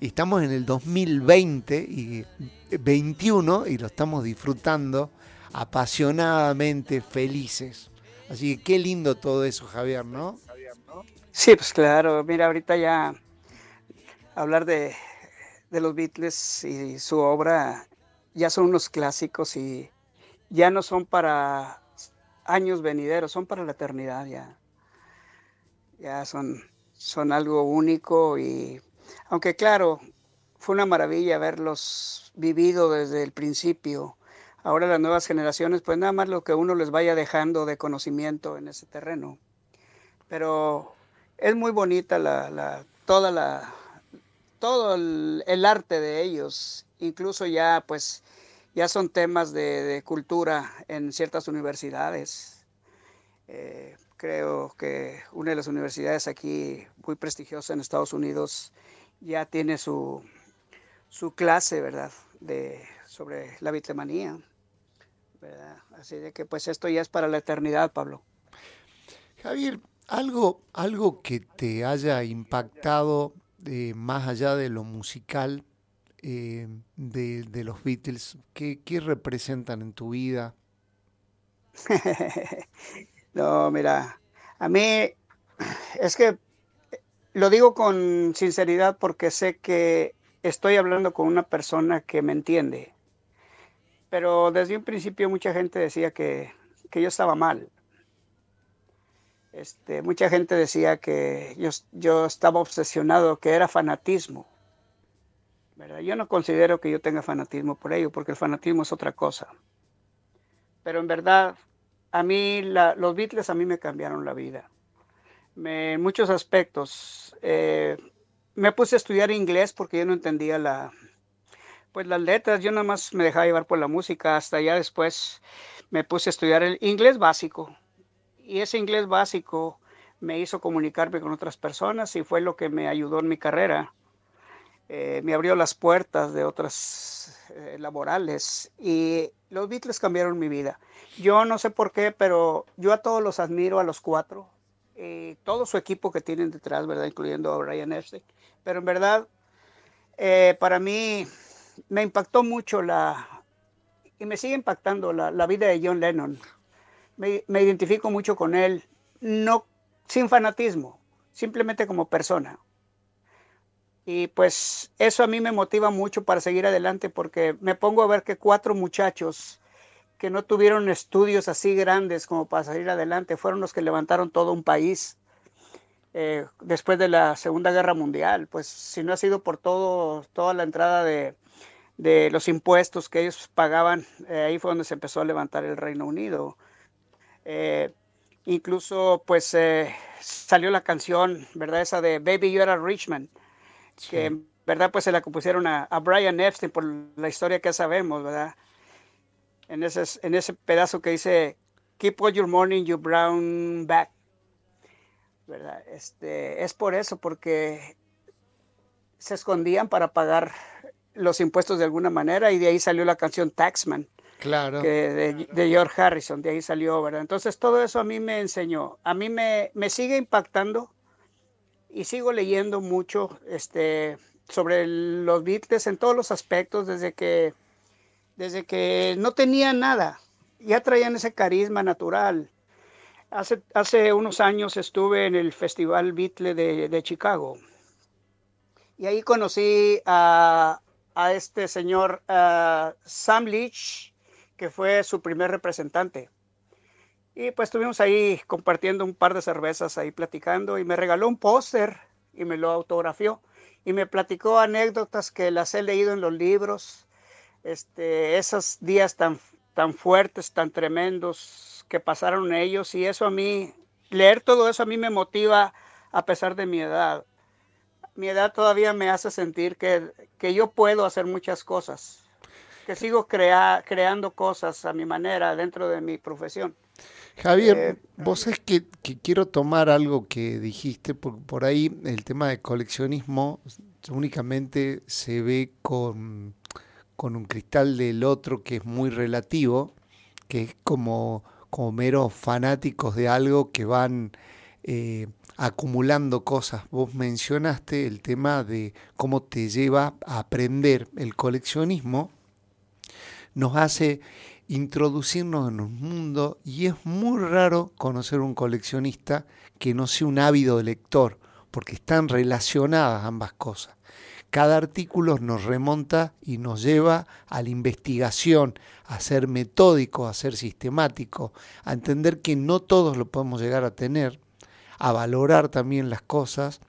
Y estamos en el 2020 y 21 y lo estamos disfrutando apasionadamente felices. Así que qué lindo todo eso, Javier, ¿no? Sí, pues claro, mira, ahorita ya hablar de, los Beatles y su obra ya son unos clásicos y ya no son para años venideros, son para la eternidad ya. Ya son, son algo único y aunque claro, fue una maravilla haberlos vivido desde el principio. Ahora las nuevas generaciones, pues nada más lo que uno les vaya dejando de conocimiento en ese terreno. Pero es muy bonita la, la toda la, todo el, arte de ellos, incluso ya pues ya son temas de, de cultura en ciertas universidades. Eh, creo que una de las universidades aquí muy prestigiosa en Estados Unidos ya tiene su, su clase, ¿verdad? De, sobre la bitlemanía. ¿verdad? Así de que pues esto ya es para la eternidad, Pablo. Javier, algo, algo que te haya impactado eh, más allá de lo musical eh, de, de, los Beatles, ¿qué, ¿qué, representan en tu vida? no, mira, a mí es que lo digo con sinceridad porque sé que estoy hablando con una persona que me entiende. Pero desde un principio mucha gente decía que, que yo estaba mal. Este, mucha gente decía que yo, yo, estaba obsesionado, que era fanatismo. Yo no considero que yo tenga fanatismo por ello, porque el fanatismo es otra cosa. Pero en verdad, a mí la, los Beatles a mí me cambiaron la vida. En muchos aspectos. Eh, me puse a estudiar inglés porque yo no entendía la, pues las letras, yo nada más me dejaba llevar por la música, hasta ya después me puse a estudiar el inglés básico. Y ese inglés básico me hizo comunicarme con otras personas y fue lo que me ayudó en mi carrera. Eh, me abrió las puertas de otras eh, laborales y los Beatles cambiaron mi vida. Yo no sé por qué, pero yo a todos los admiro, a los cuatro, eh, todo su equipo que tienen detrás, ¿verdad? Incluyendo a Brian Epstein. Pero en verdad, eh, para mí me impactó mucho la, y me sigue impactando la vida de John Lennon. Me, identifico mucho con él, no sin fanatismo, simplemente como persona. Y pues eso a mí me motiva mucho para seguir adelante porque me pongo a ver que cuatro muchachos que no tuvieron estudios así grandes como para salir adelante fueron los que levantaron todo un país eh, después de la Segunda Guerra Mundial. Pues si no ha sido por todo, toda la entrada de, de los impuestos que ellos pagaban, eh, ahí fue donde se empezó a levantar el Reino Unido. Eh, incluso pues salió la canción, ¿verdad? Esa de Baby You're a Richmond sí. que verdad pues se la compusieron a, a, Brian Epstein por la historia que sabemos, ¿verdad? En ese, en ese pedazo que dice Keep all your morning, you brown back. ¿Verdad? Este, es por eso, porque se escondían para pagar los impuestos de alguna manera y de ahí salió la canción Taxman. Claro. Que de, George Harrison, de ahí salió, ¿verdad? Entonces todo eso a mí me enseñó, a mí me, me sigue impactando y sigo leyendo mucho este, sobre los Beatles en todos los aspectos, desde que, desde que no tenían nada, ya traían ese carisma natural. Hace, hace unos años estuve en el Festival Beatle de, de Chicago y ahí conocí a, a este señor uh, Sam Leach, que fue su primer representante. Y pues estuvimos ahí compartiendo un par de cervezas, ahí platicando, y me regaló un póster y me lo autografió. Y me platicó anécdotas que las he leído en los libros, este, esos días tan, tan fuertes, tan tremendos que pasaron ellos. Y eso a mí, leer todo eso a mí me motiva a pesar de mi edad. Mi edad todavía me hace sentir que, que yo puedo hacer muchas cosas, que sigo crea, creando cosas a mi manera dentro de mi profesión. Javier, eh, vos sabés que, que, quiero tomar algo que dijiste, por, por ahí el tema de coleccionismo únicamente se ve con, con, un cristal del otro que es muy relativo, que es como, como meros fanáticos de algo que van eh, acumulando cosas. Vos mencionaste el tema de cómo te lleva a aprender el coleccionismo, nos hace introducirnos en un mundo y es muy raro conocer un coleccionista que no sea un ávido lector, porque están relacionadas ambas cosas. Cada artículo nos remonta y nos lleva a la investigación, a ser metódico, a ser sistemático, a entender que no todos lo podemos llegar a tener, a valorar también las cosas.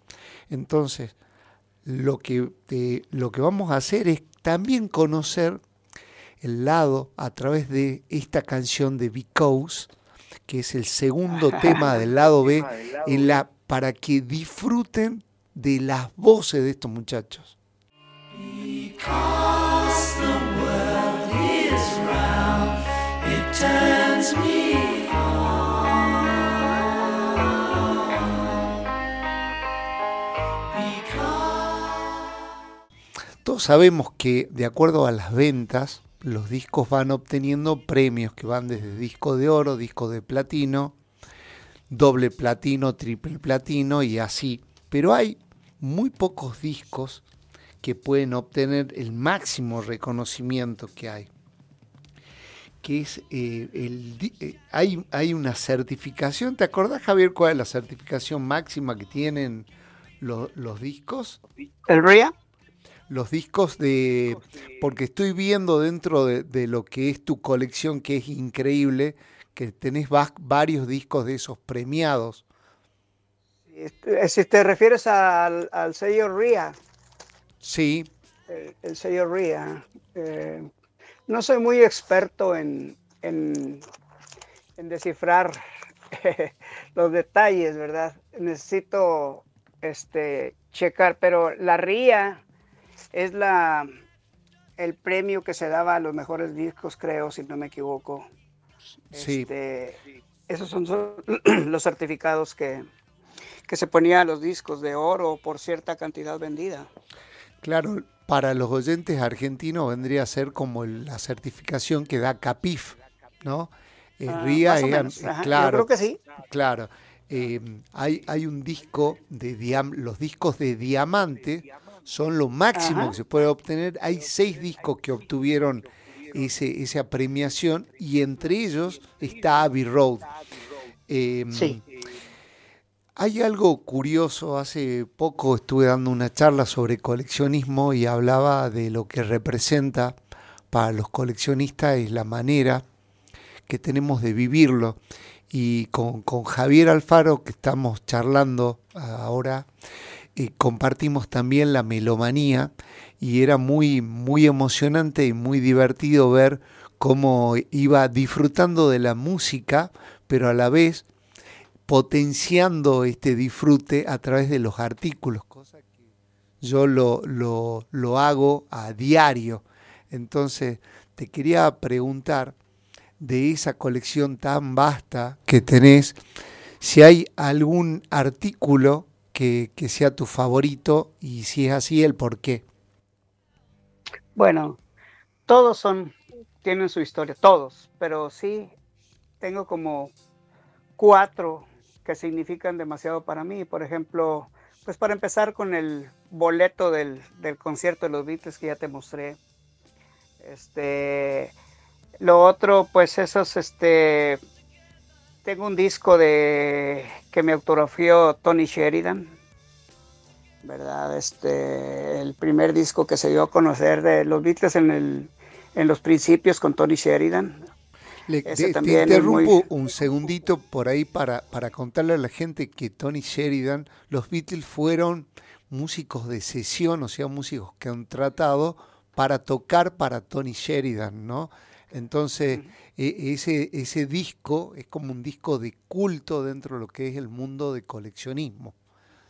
Entonces, lo que, lo que vamos a hacer es también conocer el lado a través de esta canción de Because, que es el segundo tema del lado B, en la para que disfruten de las voces de estos muchachos. Todos sabemos que de acuerdo a las ventas, los discos van obteniendo premios que van desde disco de oro, disco de platino, doble platino, triple platino y así. Pero hay muy pocos discos que pueden obtener el máximo reconocimiento que hay. Que es eh, el, eh, hay, hay una certificación. ¿Te acordás, Javier, cuál es la certificación máxima que tienen los, los discos? ¿El RIA? Los discos de. Porque estoy viendo dentro de, de lo que es tu colección, que es increíble, que tenés varios discos de esos premiados. Este, si te refieres al, al sello RIA. Sí. El, sello RIA. Eh, no soy muy experto en, en, en descifrar los detalles, ¿verdad? Necesito este, checar, pero la RIA es la, el premio que se daba a los mejores discos, creo, si no me equivoco. Sí. Este, esos son los certificados que, que se ponía a los discos de oro por cierta cantidad vendida. Claro, para los oyentes argentinos vendría a ser como la certificación que da CAPIF, ¿no? Eh, ah, RIA, claro, Yo creo que sí. Claro. Eh, hay, hay un disco de los discos de diamante son lo máximo que se puede obtener. Hay seis discos que obtuvieron ese, esa premiación y entre ellos está Abbey Road. Em, sí. Hay algo curioso, hace poco estuve dando una charla sobre coleccionismo y hablaba de lo que representa para los coleccionistas y la manera que tenemos de vivirlo. Y con, con Javier Alfaro, que estamos charlando ahora, compartimos también la melomanía y era muy, muy emocionante y muy divertido ver cómo iba disfrutando de la música, pero a la vez potenciando este disfrute a través de los artículos, cosa que yo lo, lo, lo hago a diario. Entonces, te quería preguntar de esa colección tan vasta que tenés, si hay algún artículo que, sea tu favorito y si es así, el por qué. Bueno, todos son, tienen su historia, todos, pero sí tengo como cuatro que significan demasiado para mí. Por ejemplo, pues para empezar con el boleto del, del concierto de los Beatles que ya te mostré. Este, lo otro, pues esos, este, tengo un disco de que me autografió Tony Sheridan, ¿verdad? Este, el primer disco que se dio a conocer de los Beatles en, el, en los principios con Tony Sheridan. Le, te, interrumpo un segundito por ahí para, para contarle a la gente que Tony Sheridan, los Beatles fueron músicos de sesión, o sea, músicos que han tratado para tocar para Tony Sheridan, ¿no? Entonces, e, ese, ese disco es como un disco de culto dentro de lo que es el mundo de coleccionismo.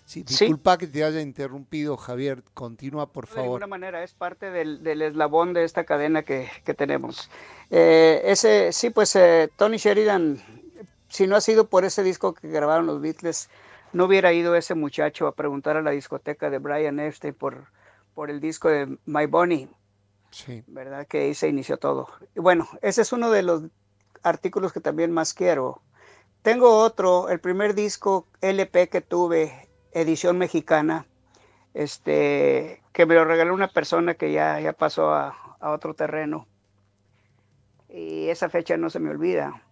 Sí, disculpa que te haya interrumpido, Javier. Continúa, por favor. De alguna manera, es parte del, eslabón de esta cadena que, tenemos. Eh, ese, sí, pues eh, Tony Sheridan, si no ha sido por ese disco que grabaron los Beatles, no hubiera ido ese muchacho a preguntar a la discoteca de Brian Epstein por, por el disco de My Bonnie. ¿Verdad? Que ahí se inició todo. Y bueno, ese es uno de los artículos que también más quiero. Tengo otro, el primer disco LP que tuve, edición mexicana, este, que me lo regaló una persona que ya, ya pasó a, a otro terreno. Y esa fecha no se me olvida.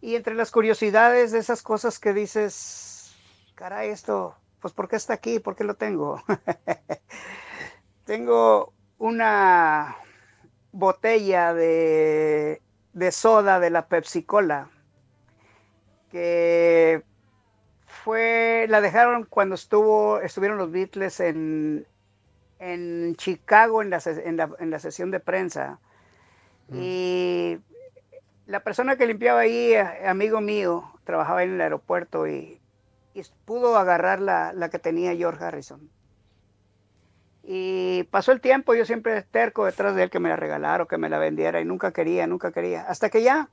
Y entre las curiosidades de esas cosas que dices, caray, esto, pues ¿por qué está aquí? ¿Por qué lo tengo? tengo una botella de, de soda de la Pepsi Cola que fue, la dejaron cuando estuvo, estuvieron los Beatles en, en Chicago en la, en la, sesión de prensa. Mm. Y la persona que limpiaba ahí, amigo mío, trabajaba en el aeropuerto y y pudo agarrar la, la que tenía George Harrison. Y pasó el tiempo, yo siempre terco detrás de él que me la regalara o que me la vendiera y nunca quería, nunca quería. Hasta que ya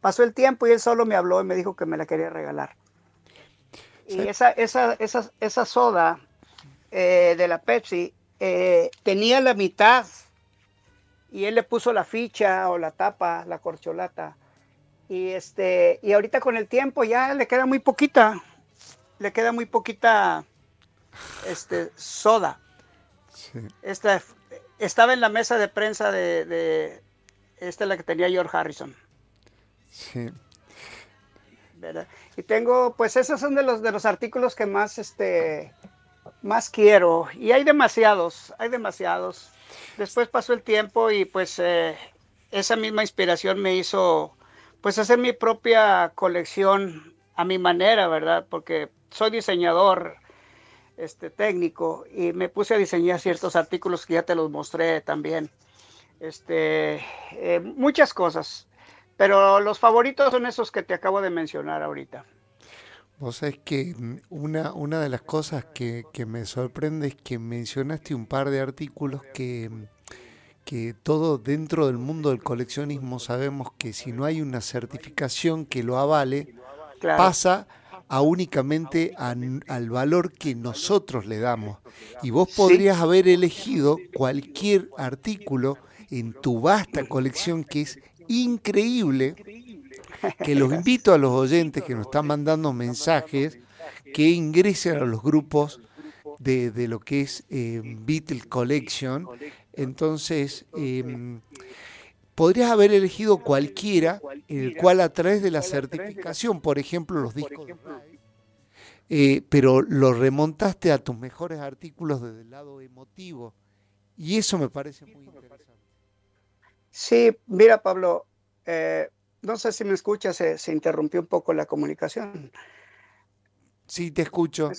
pasó el tiempo y él solo me habló y me dijo que me la quería regalar. Y esa, esa, esa, esa soda eh, de la Pepsi eh, tenía la mitad y él le puso la ficha o la tapa, la corcholata. Y, este, y ahorita con el tiempo ya le queda muy poquita, le queda muy poquita este, soda. Esta, estaba en la mesa de prensa de, de, esta es la que tenía George Harrison. Sí. ¿verdad? Y tengo, pues esos son de los de los artículos que más este más quiero. Y hay demasiados, hay demasiados. Después pasó el tiempo y pues eh, esa misma inspiración me hizo pues hacer mi propia colección a mi manera, ¿verdad? Porque soy diseñador este, técnico y me puse a diseñar ciertos artículos que ya te los mostré también. Este, eh, muchas cosas, pero los favoritos son esos que te acabo de mencionar ahorita. Vos sabés que una, una de las cosas que, que, me sorprende es que mencionaste un par de artículos que, que todo dentro del mundo del coleccionismo sabemos que si no hay una certificación que lo avale, claro. pasa a únicamente a, al valor que nosotros le damos. Y vos podrías sí. haber elegido cualquier artículo en tu vasta colección que es increíble, que los invito a los oyentes que nos están mandando mensajes que ingresen a los grupos de, de lo que es eh, Beatle Collection. Entonces, eh, podrías haber elegido cualquiera el cual a través de la certificación, por ejemplo, los discos, eh, pero lo remontaste a tus mejores artículos desde el lado emotivo. Y eso me parece muy interesante. Sí, mira Pablo, eh, no sé si me escuchas, se, se, interrumpió un poco la comunicación. Sí, te escucho.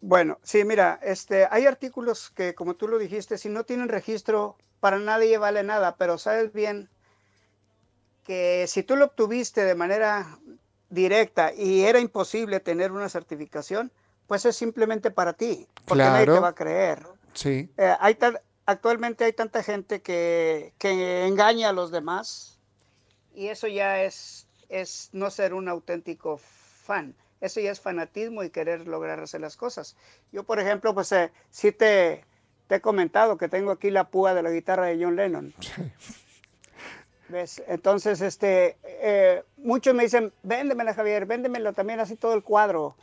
Bueno, sí, mira, este, hay artículos que, como tú lo dijiste, si no tienen registro, para nadie vale nada, pero sabes bien que si tú lo obtuviste de manera directa y era imposible tener una certificación, pues es simplemente para ti, porque claro. nadie te va a creer. Sí. Eh, hay tal, actualmente hay tanta gente que, que, engaña a los demás y eso ya es, es no ser un auténtico fan. Eso ya es fanatismo y querer lograr hacer las cosas. Yo, por ejemplo, pues eh, sí te, te, he comentado que tengo aquí la púa de la guitarra de John Lennon. Sí. ¿Ves? Entonces, este, eh, muchos me dicen, véndemela, Javier, véndemelo también así todo el cuadro.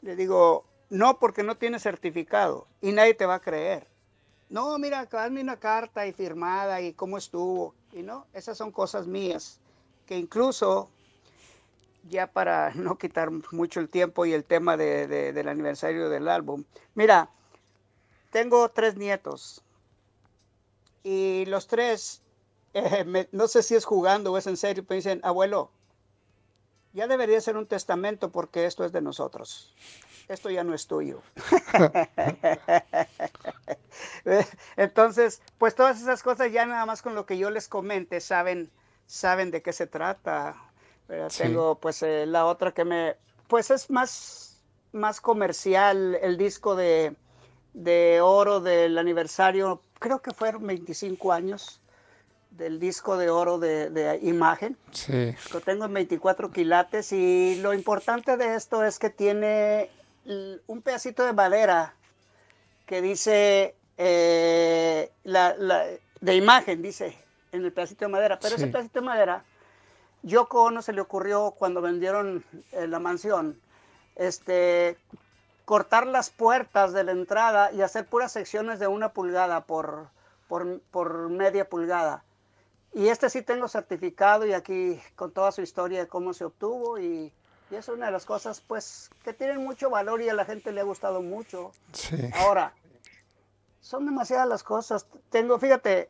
Le digo, no, porque no tiene certificado y nadie te va a creer. No, mira, hazme una carta y firmada y cómo estuvo. Y no, esas son cosas mías, que incluso, ya para no quitar mucho el tiempo y el tema de, de, del aniversario del álbum, mira, tengo tres nietos y los tres eh, me, no sé si es jugando o es en serio, pero dicen, abuelo, ya debería ser un testamento porque esto es de nosotros. Esto ya no es tuyo. Entonces, pues todas esas cosas ya nada más con lo que yo les comente saben, saben de qué se trata. Sí. Tengo pues eh, la otra que me, pues es más, más comercial, el disco de, de oro del aniversario, creo que fueron 25 años del disco de oro de, de imagen. Sí. Lo tengo en 24 quilates y lo importante de esto es que tiene un pedacito de madera que dice eh, la, la, de imagen, dice en el pedacito de madera, pero sí. ese pedacito de madera, Yoko Ono se le ocurrió cuando vendieron eh, la mansión, este, cortar las puertas de la entrada y hacer puras secciones de una pulgada por, por, por media pulgada. Y este sí tengo certificado y aquí con toda su historia de cómo se obtuvo y, y, es una de las cosas pues que tienen mucho valor y a la gente le ha gustado mucho. Sí. Ahora, son demasiadas las cosas. Tengo, fíjate,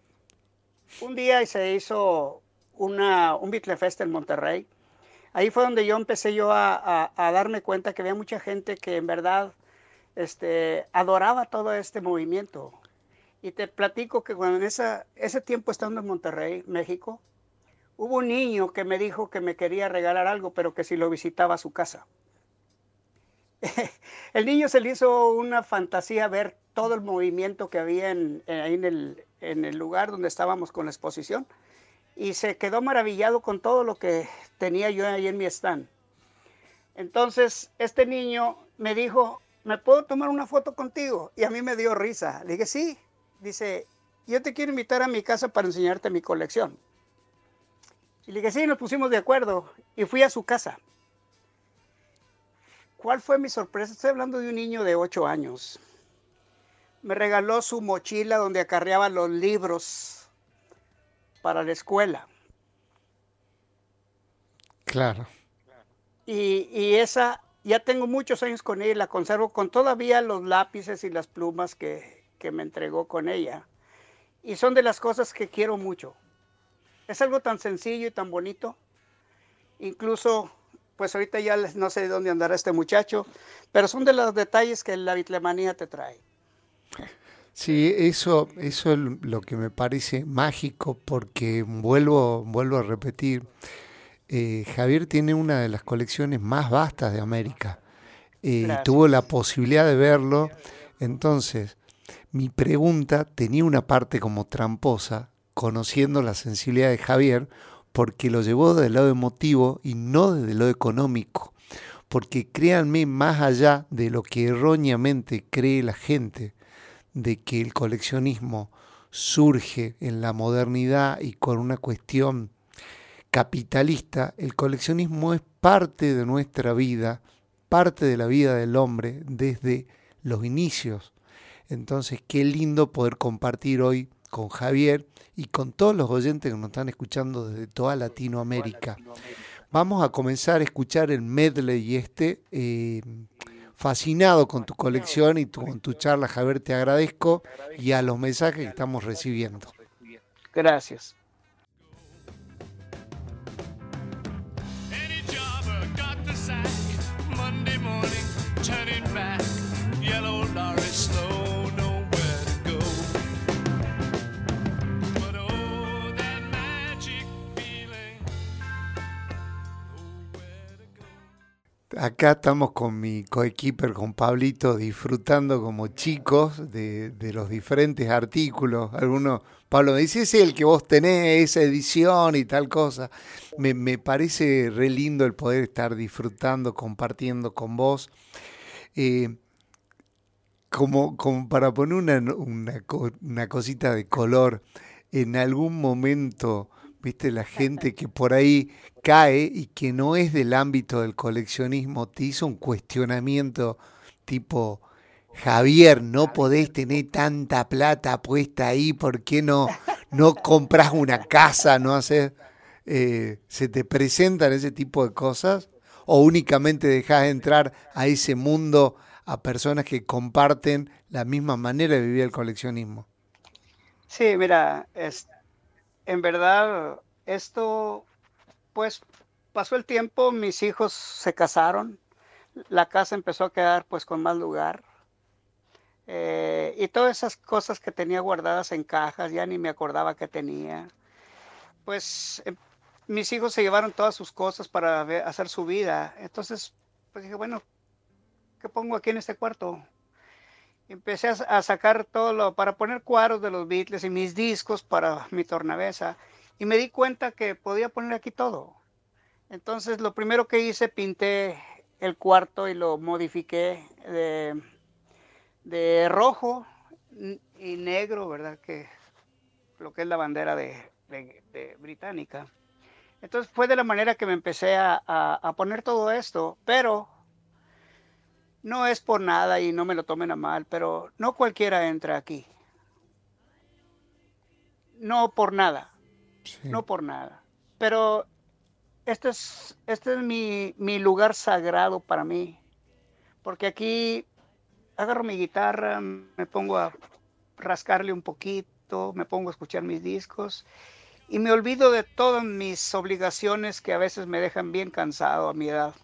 un día se hizo una, un Beatlefest en Monterrey. Ahí fue donde yo empecé yo a, a, a, darme cuenta que había mucha gente que en verdad este, adoraba todo este movimiento. Y te platico que cuando en esa, ese tiempo estando en Monterrey, México, hubo un niño que me dijo que me quería regalar algo, pero que si lo visitaba a su casa. el niño se le hizo una fantasía ver todo el movimiento que había en, en el, en el lugar donde estábamos con la exposición y se quedó maravillado con todo lo que tenía yo ahí en mi stand. Entonces, este niño me dijo, ¿me puedo tomar una foto contigo? Y a mí me dio risa. Le dije, sí. Dice, yo te quiero invitar a mi casa para enseñarte mi colección. Y le dije, sí, nos pusimos de acuerdo. Y fui a su casa. ¿Cuál fue mi sorpresa? Estoy hablando de un niño de 8 años. Me regaló su mochila donde acarreaba los libros para la escuela. Claro. Y, y esa, ya tengo muchos años con ella, la conservo con todavía los lápices y las plumas que, que me entregó con ella. Y son de las cosas que quiero mucho. Es algo tan sencillo y tan bonito. Incluso pues ahorita ya no sé de dónde andará este muchacho, pero son de los detalles que la bitlemanía te trae. Sí, eso, eso es lo que me parece mágico, porque vuelvo, vuelvo a repetir, eh, Javier tiene una de las colecciones más vastas de América. Eh, tuvo la posibilidad de verlo, entonces mi pregunta tenía una parte como tramposa, conociendo la sensibilidad de Javier, porque lo llevó del lado emotivo y no desde lo económico. Porque créanme, más allá de lo que erróneamente cree la gente, de que el coleccionismo surge en la modernidad y con una cuestión capitalista, el coleccionismo es parte de nuestra vida, parte de la vida del hombre desde los inicios. Entonces, qué lindo poder compartir hoy con Javier y con todos los oyentes que nos están escuchando desde toda Latinoamérica. Vamos a comenzar a escuchar el medley este. Eh, fascinado con tu colección y con tu charla, Javier, te agradezco y a los mensajes que estamos recibiendo. Gracias. Acá estamos con mi coequiper, con Pablito, disfrutando como chicos de, los diferentes artículos. Algunos, Pablo me dice, ese es el que vos tenés, esa edición y tal cosa. Me, parece re lindo el poder estar disfrutando, compartiendo con vos. Eh, como, como para poner una, una, una cosita de color, en algún momento viste, la gente que por ahí cae y que no es del ámbito del coleccionismo, te hizo un cuestionamiento tipo, Javier, no podés tener tanta plata puesta ahí, ¿por qué no, no compras una casa, no haces, eh, se te presentan ese tipo de cosas? ¿O únicamente dejas entrar a ese mundo a personas que comparten la misma manera de vivir el coleccionismo? Sí, mira, es, en verdad, esto, pues pasó el tiempo, mis hijos se casaron, la casa empezó a quedar pues con más lugar. Eh, y todas esas cosas que tenía guardadas en cajas, ya ni me acordaba que tenía. Pues em, mis hijos se llevaron todas sus cosas para hacer su vida. Entonces, pues dije, bueno, ¿qué pongo aquí en este cuarto? Empecé a, sacar todo lo, para poner cuadros de los Beatles y mis discos para mi tornavesa. Y me di cuenta que podía poner aquí todo. Entonces lo primero que hice, pinté el cuarto y lo modifiqué de, de rojo y negro, ¿verdad? Que lo que es la bandera de, de, británica. Entonces fue de la manera que me empecé a, a poner todo esto, pero no es por nada y no me lo tomen a mal, pero no cualquiera entra aquí. No por nada. No por nada. Pero este es, este es mi, mi lugar sagrado para mí. Porque aquí agarro mi guitarra, me pongo a rascarle un poquito, me pongo a escuchar mis discos y me olvido de todas mis obligaciones que a veces me dejan bien cansado a mi edad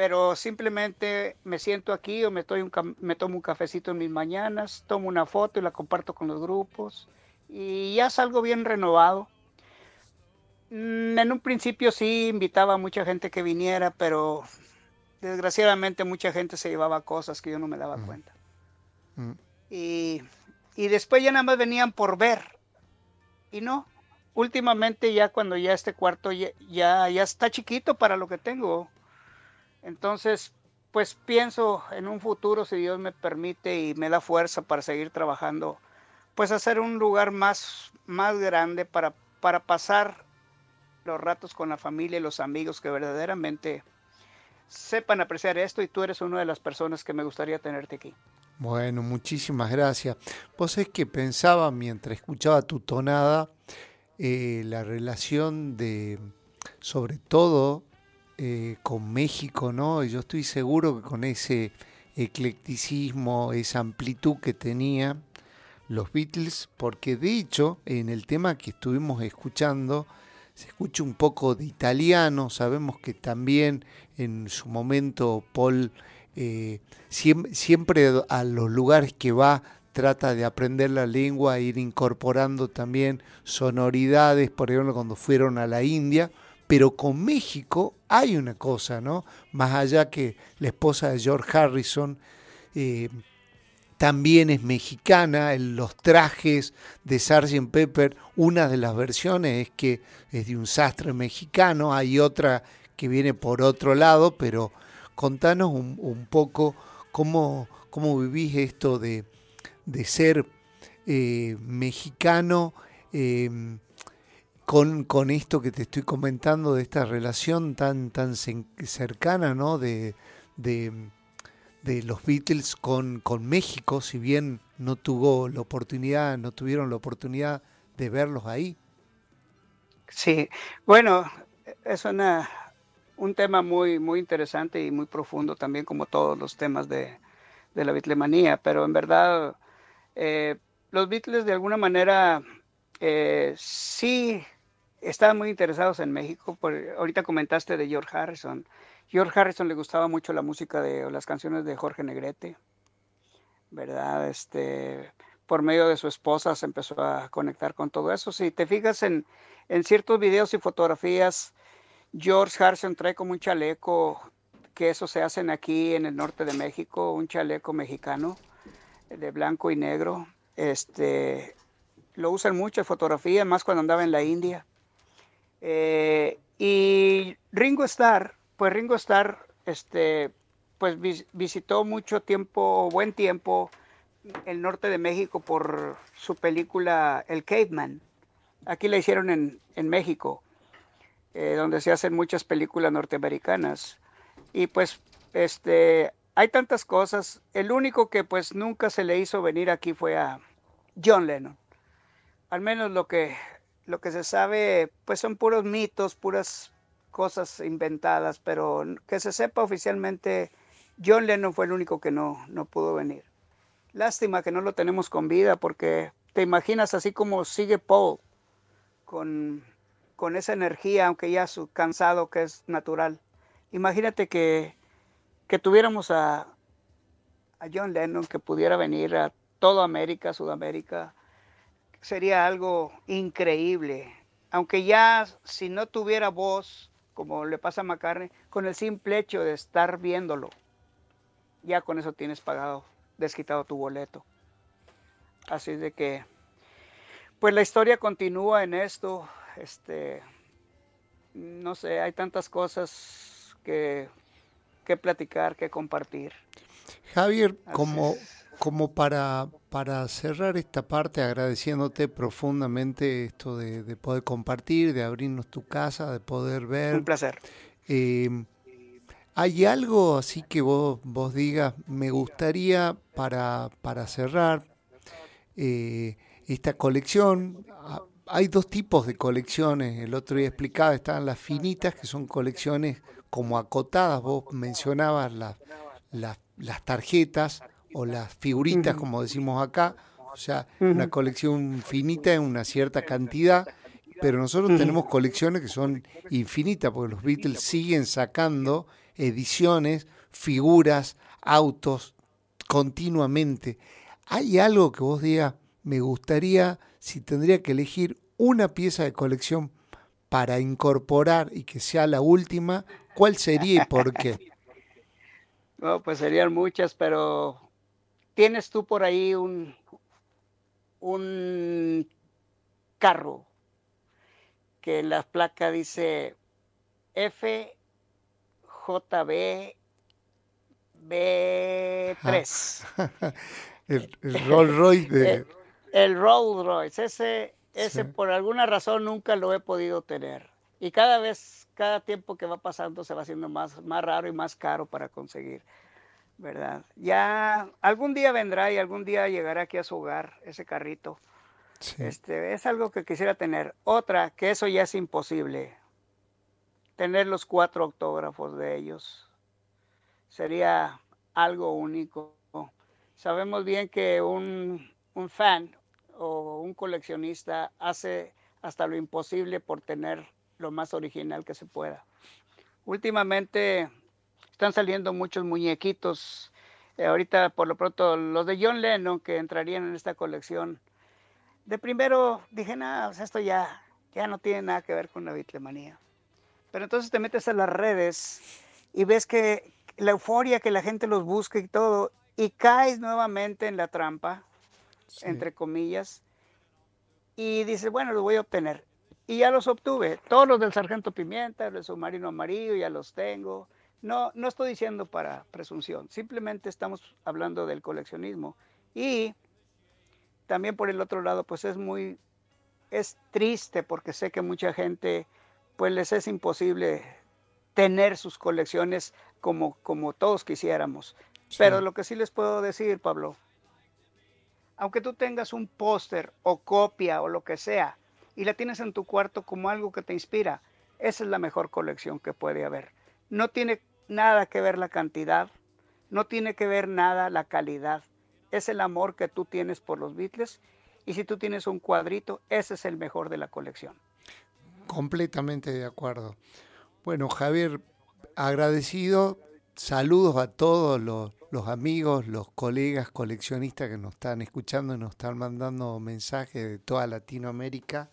pero simplemente me siento aquí o me, me tomo un cafecito en mis mañanas, tomo una foto y la comparto con los grupos y ya salgo bien renovado. Mm, en un principio sí invitaba a mucha gente que viniera, pero desgraciadamente mucha gente se llevaba cosas que yo no me daba cuenta. Mm. Y, y después ya nada más venían por ver. Y no, últimamente ya cuando ya este cuarto ya, ya, ya está chiquito para lo que tengo. Entonces, pues pienso en un futuro, si Dios me permite y me da fuerza para seguir trabajando, pues hacer un lugar más, más grande para, para pasar los ratos con la familia y los amigos que verdaderamente sepan apreciar esto y tú eres una de las personas que me gustaría tenerte aquí. Bueno, muchísimas gracias. Vos es que pensaba mientras escuchaba tu tonada eh, la relación de, sobre todo, eh, con México, ¿no? Yo estoy seguro que con ese eclecticismo, esa amplitud que tenía los Beatles, porque de hecho en el tema que estuvimos escuchando se escucha un poco de italiano, sabemos que también en su momento Paul eh, siempre, siempre a los lugares que va trata de aprender la lengua ir incorporando también sonoridades, por ejemplo, cuando fueron a la India, pero con México hay una cosa, ¿no? Más allá que la esposa de George Harrison eh, también es mexicana, los trajes de Sgt. Pepper, una de las versiones es que es de un sastre mexicano, hay otra que viene por otro lado, pero contanos un, poco cómo, cómo vivís esto de, de ser eh, mexicano em, con, con, esto que te estoy comentando, de esta relación tan, tan cercana ¿no? de, de, de los Beatles con, con, México, si bien no tuvo la oportunidad, no tuvieron la oportunidad de verlos ahí. Sí, bueno, es una, un tema muy, muy interesante y muy profundo también como todos los temas de, de la Beatlemanía, pero en verdad eh, los Beatles de alguna manera eh, sí estaban muy interesados en México. Por, ahorita comentaste de George Harrison. George Harrison le gustaba mucho la música de o las canciones de Jorge Negrete, ¿verdad? Este, por medio de su esposa se empezó a conectar con todo eso. Si te fijas en, en ciertos videos y fotografías, George Harrison trae como un chaleco, que eso se hacen aquí en el norte de México, un chaleco mexicano de blanco y negro. Este, lo usan mucho en fotografía, más cuando andaba en la India. Eh, y Ringo Starr, pues Ringo Starr, este, pues visitó mucho tiempo, buen tiempo, el norte de México por su película El Caveman. Aquí la hicieron en, en México, eh, donde se hacen muchas películas norteamericanas. Y pues, este, hay tantas cosas. El único que pues nunca se le hizo venir aquí fue a John Lennon. Al menos lo que, lo que se sabe, pues son puros mitos, puras cosas inventadas, pero que se sepa oficialmente, John Lennon fue el único que no, no pudo venir. Lástima que no lo tenemos con vida, porque te imaginas así como sigue Paul, con, con esa energía, aunque ya su cansado que es natural. Imagínate que que tuviéramos a, a John Lennon que pudiera venir a toda América, Sudamérica, sería algo increíble. Aunque ya si no tuviera voz, como le pasa a McCartney, con el simple hecho de estar viéndolo, ya con eso tienes pagado, desquitado tu boleto. Así de que, pues la historia continúa en esto. Este, no sé, hay tantas cosas que que platicar, que compartir. Javier, como, como para, para cerrar esta parte, agradeciéndote profundamente esto de, poder compartir, de abrirnos tu casa, de poder ver. Un placer. Em, ¿Hay algo así que vos, vos digas, me gustaría para, para cerrar eh, esta colección? Ah, hay dos tipos de colecciones, el otro día explicaba, están las finitas, que son colecciones como acotadas, vos mencionabas las tarjetas o las figuritas, como decimos acá, o sea, una colección finita en una cierta cantidad, pero nosotros tenemos colecciones que son infinitas, porque los Beatles siguen sacando ediciones, figuras, autos, continuamente. ¿Hay algo que vos digas, me gustaría, si tendría que elegir una pieza de colección para incorporar y que sea la última, ¿cuál sería y por qué? No, pues serían muchas, pero tienes tú por ahí un, un carro que en la placa dice FJB B3. el, el Rolls Royce de... El, el Rolls Royce, ese, ese Sí. por alguna razón nunca lo he podido tener. Y cada vez, cada tiempo que va pasando se va haciendo más, más raro y más caro para conseguir, ¿verdad? Ya algún día vendrá y algún día llegará aquí a su hogar ese carrito. Sí. Este, es algo que quisiera tener. Otra, que eso ya es imposible. Tener los cuatro autógrafos de ellos. Sería algo único. Sabemos bien que un, un fan o un coleccionista hace hasta lo imposible por tener lo más original que se pueda. Últimamente están saliendo muchos muñequitos. Eh, ahorita, por lo pronto, los de John Lennon que entrarían en esta colección de primero dije, nada, pues esto ya, ya no tiene nada que ver con la bitlemanía. Pero entonces te metes a las redes y ves que la euforia que la gente los busca y todo, y caes nuevamente en la trampa, Sí. entre comillas, y dices, bueno, los voy a obtener. Y ya los obtuve. Todos los del Sargento Pimienta, el submarino amarillo, ya los tengo. No, no estoy diciendo para presunción, simplemente estamos hablando del coleccionismo. Y también por el otro lado, pues es muy, es triste porque sé que mucha gente, pues les es imposible tener sus colecciones como, como todos quisiéramos. Sí. Pero lo que sí les puedo decir, Pablo, aunque tú tengas un póster o copia o lo que sea y la tienes en tu cuarto como algo que te inspira, esa es la mejor colección que puede haber. No tiene nada que ver la cantidad, no tiene que ver nada la calidad. Es el amor que tú tienes por los Beatles y si tú tienes un cuadrito, ese es el mejor de la colección. Completamente de acuerdo. Bueno, Javier, agradecido. Saludos a todos los, los amigos, los colegas coleccionistas que nos están escuchando y nos están mandando mensajes de toda Latinoamérica.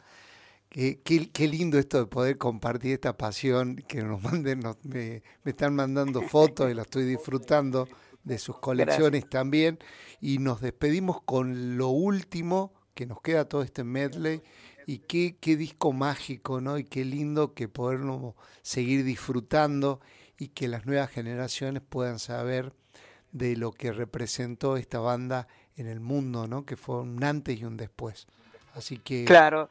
Qué, qué- qué lindo esto de poder compartir esta pasión, que nos manden, nos- me, me están mandando fotos y la estoy disfrutando de sus colecciones también. Y nos despedimos con lo último que nos queda todo este medley. Y qué, qué disco mágico, ¿no? Y qué lindo que poderlo seguir disfrutando y que las nuevas generaciones puedan saber de lo que representó esta banda en el mundo, ¿no? Que fue un antes y un después. Así que Claro,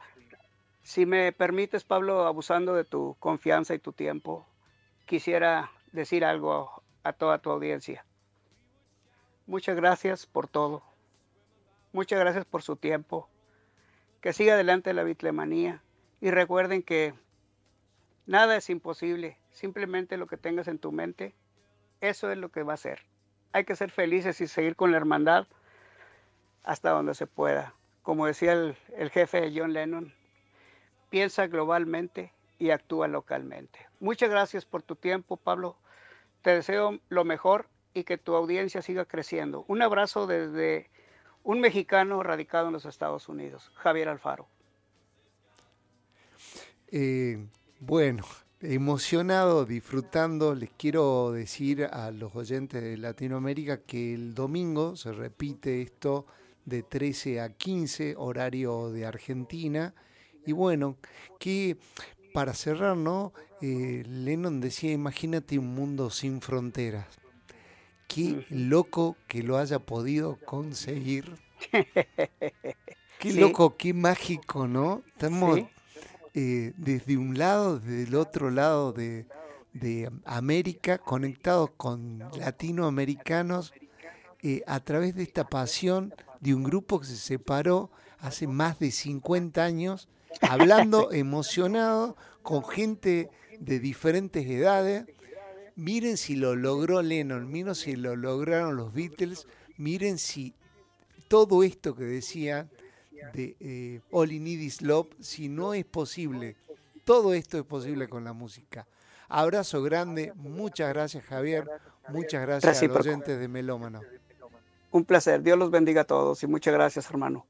si me permites, Pablo, abusando de tu confianza y tu tiempo, quisiera decir algo a toda tu audiencia. Muchas gracias por todo. Muchas gracias por su tiempo. Que siga adelante la bitlemanía. Y recuerden que nada es imposible. Simplemente lo que tengas en tu mente, eso es lo que va a ser. Hay que ser felices y seguir con la hermandad hasta donde se pueda. Como decía el, el jefe John Lennon, piensa globalmente y actúa localmente. Muchas gracias por tu tiempo, Pablo. Te deseo lo mejor y que tu audiencia siga creciendo. Un abrazo desde un mexicano radicado en los Estados Unidos, Javier Alfaro. Eh, bueno, emocionado, disfrutando, les quiero decir a los oyentes de Latinoamérica que el domingo se repite esto de 13 a 15, horario de Argentina. Y bueno, que para cerrar, ¿no? Eh, Lennon decía, imagínate un mundo sin fronteras. Qué loco que lo haya podido conseguir. Qué Sí. loco, qué mágico, ¿no? Estamos Sí. eh, desde un lado, del otro lado de, de América, conectados con latinoamericanos eh, a través de esta pasión de un grupo que se separó hace más de 50 años, hablando emocionado con gente de diferentes edades. Miren si lo logró Lennon, miren si lo lograron los Beatles, miren si todo esto que decían de eh, All You Need Is Love, si no es posible, todo esto es posible con la música. Abrazo grande, muchas gracias Javier, muchas gracias a los oyentes de Melómano. Un placer. Dios los bendiga a todos y muchas gracias, hermano.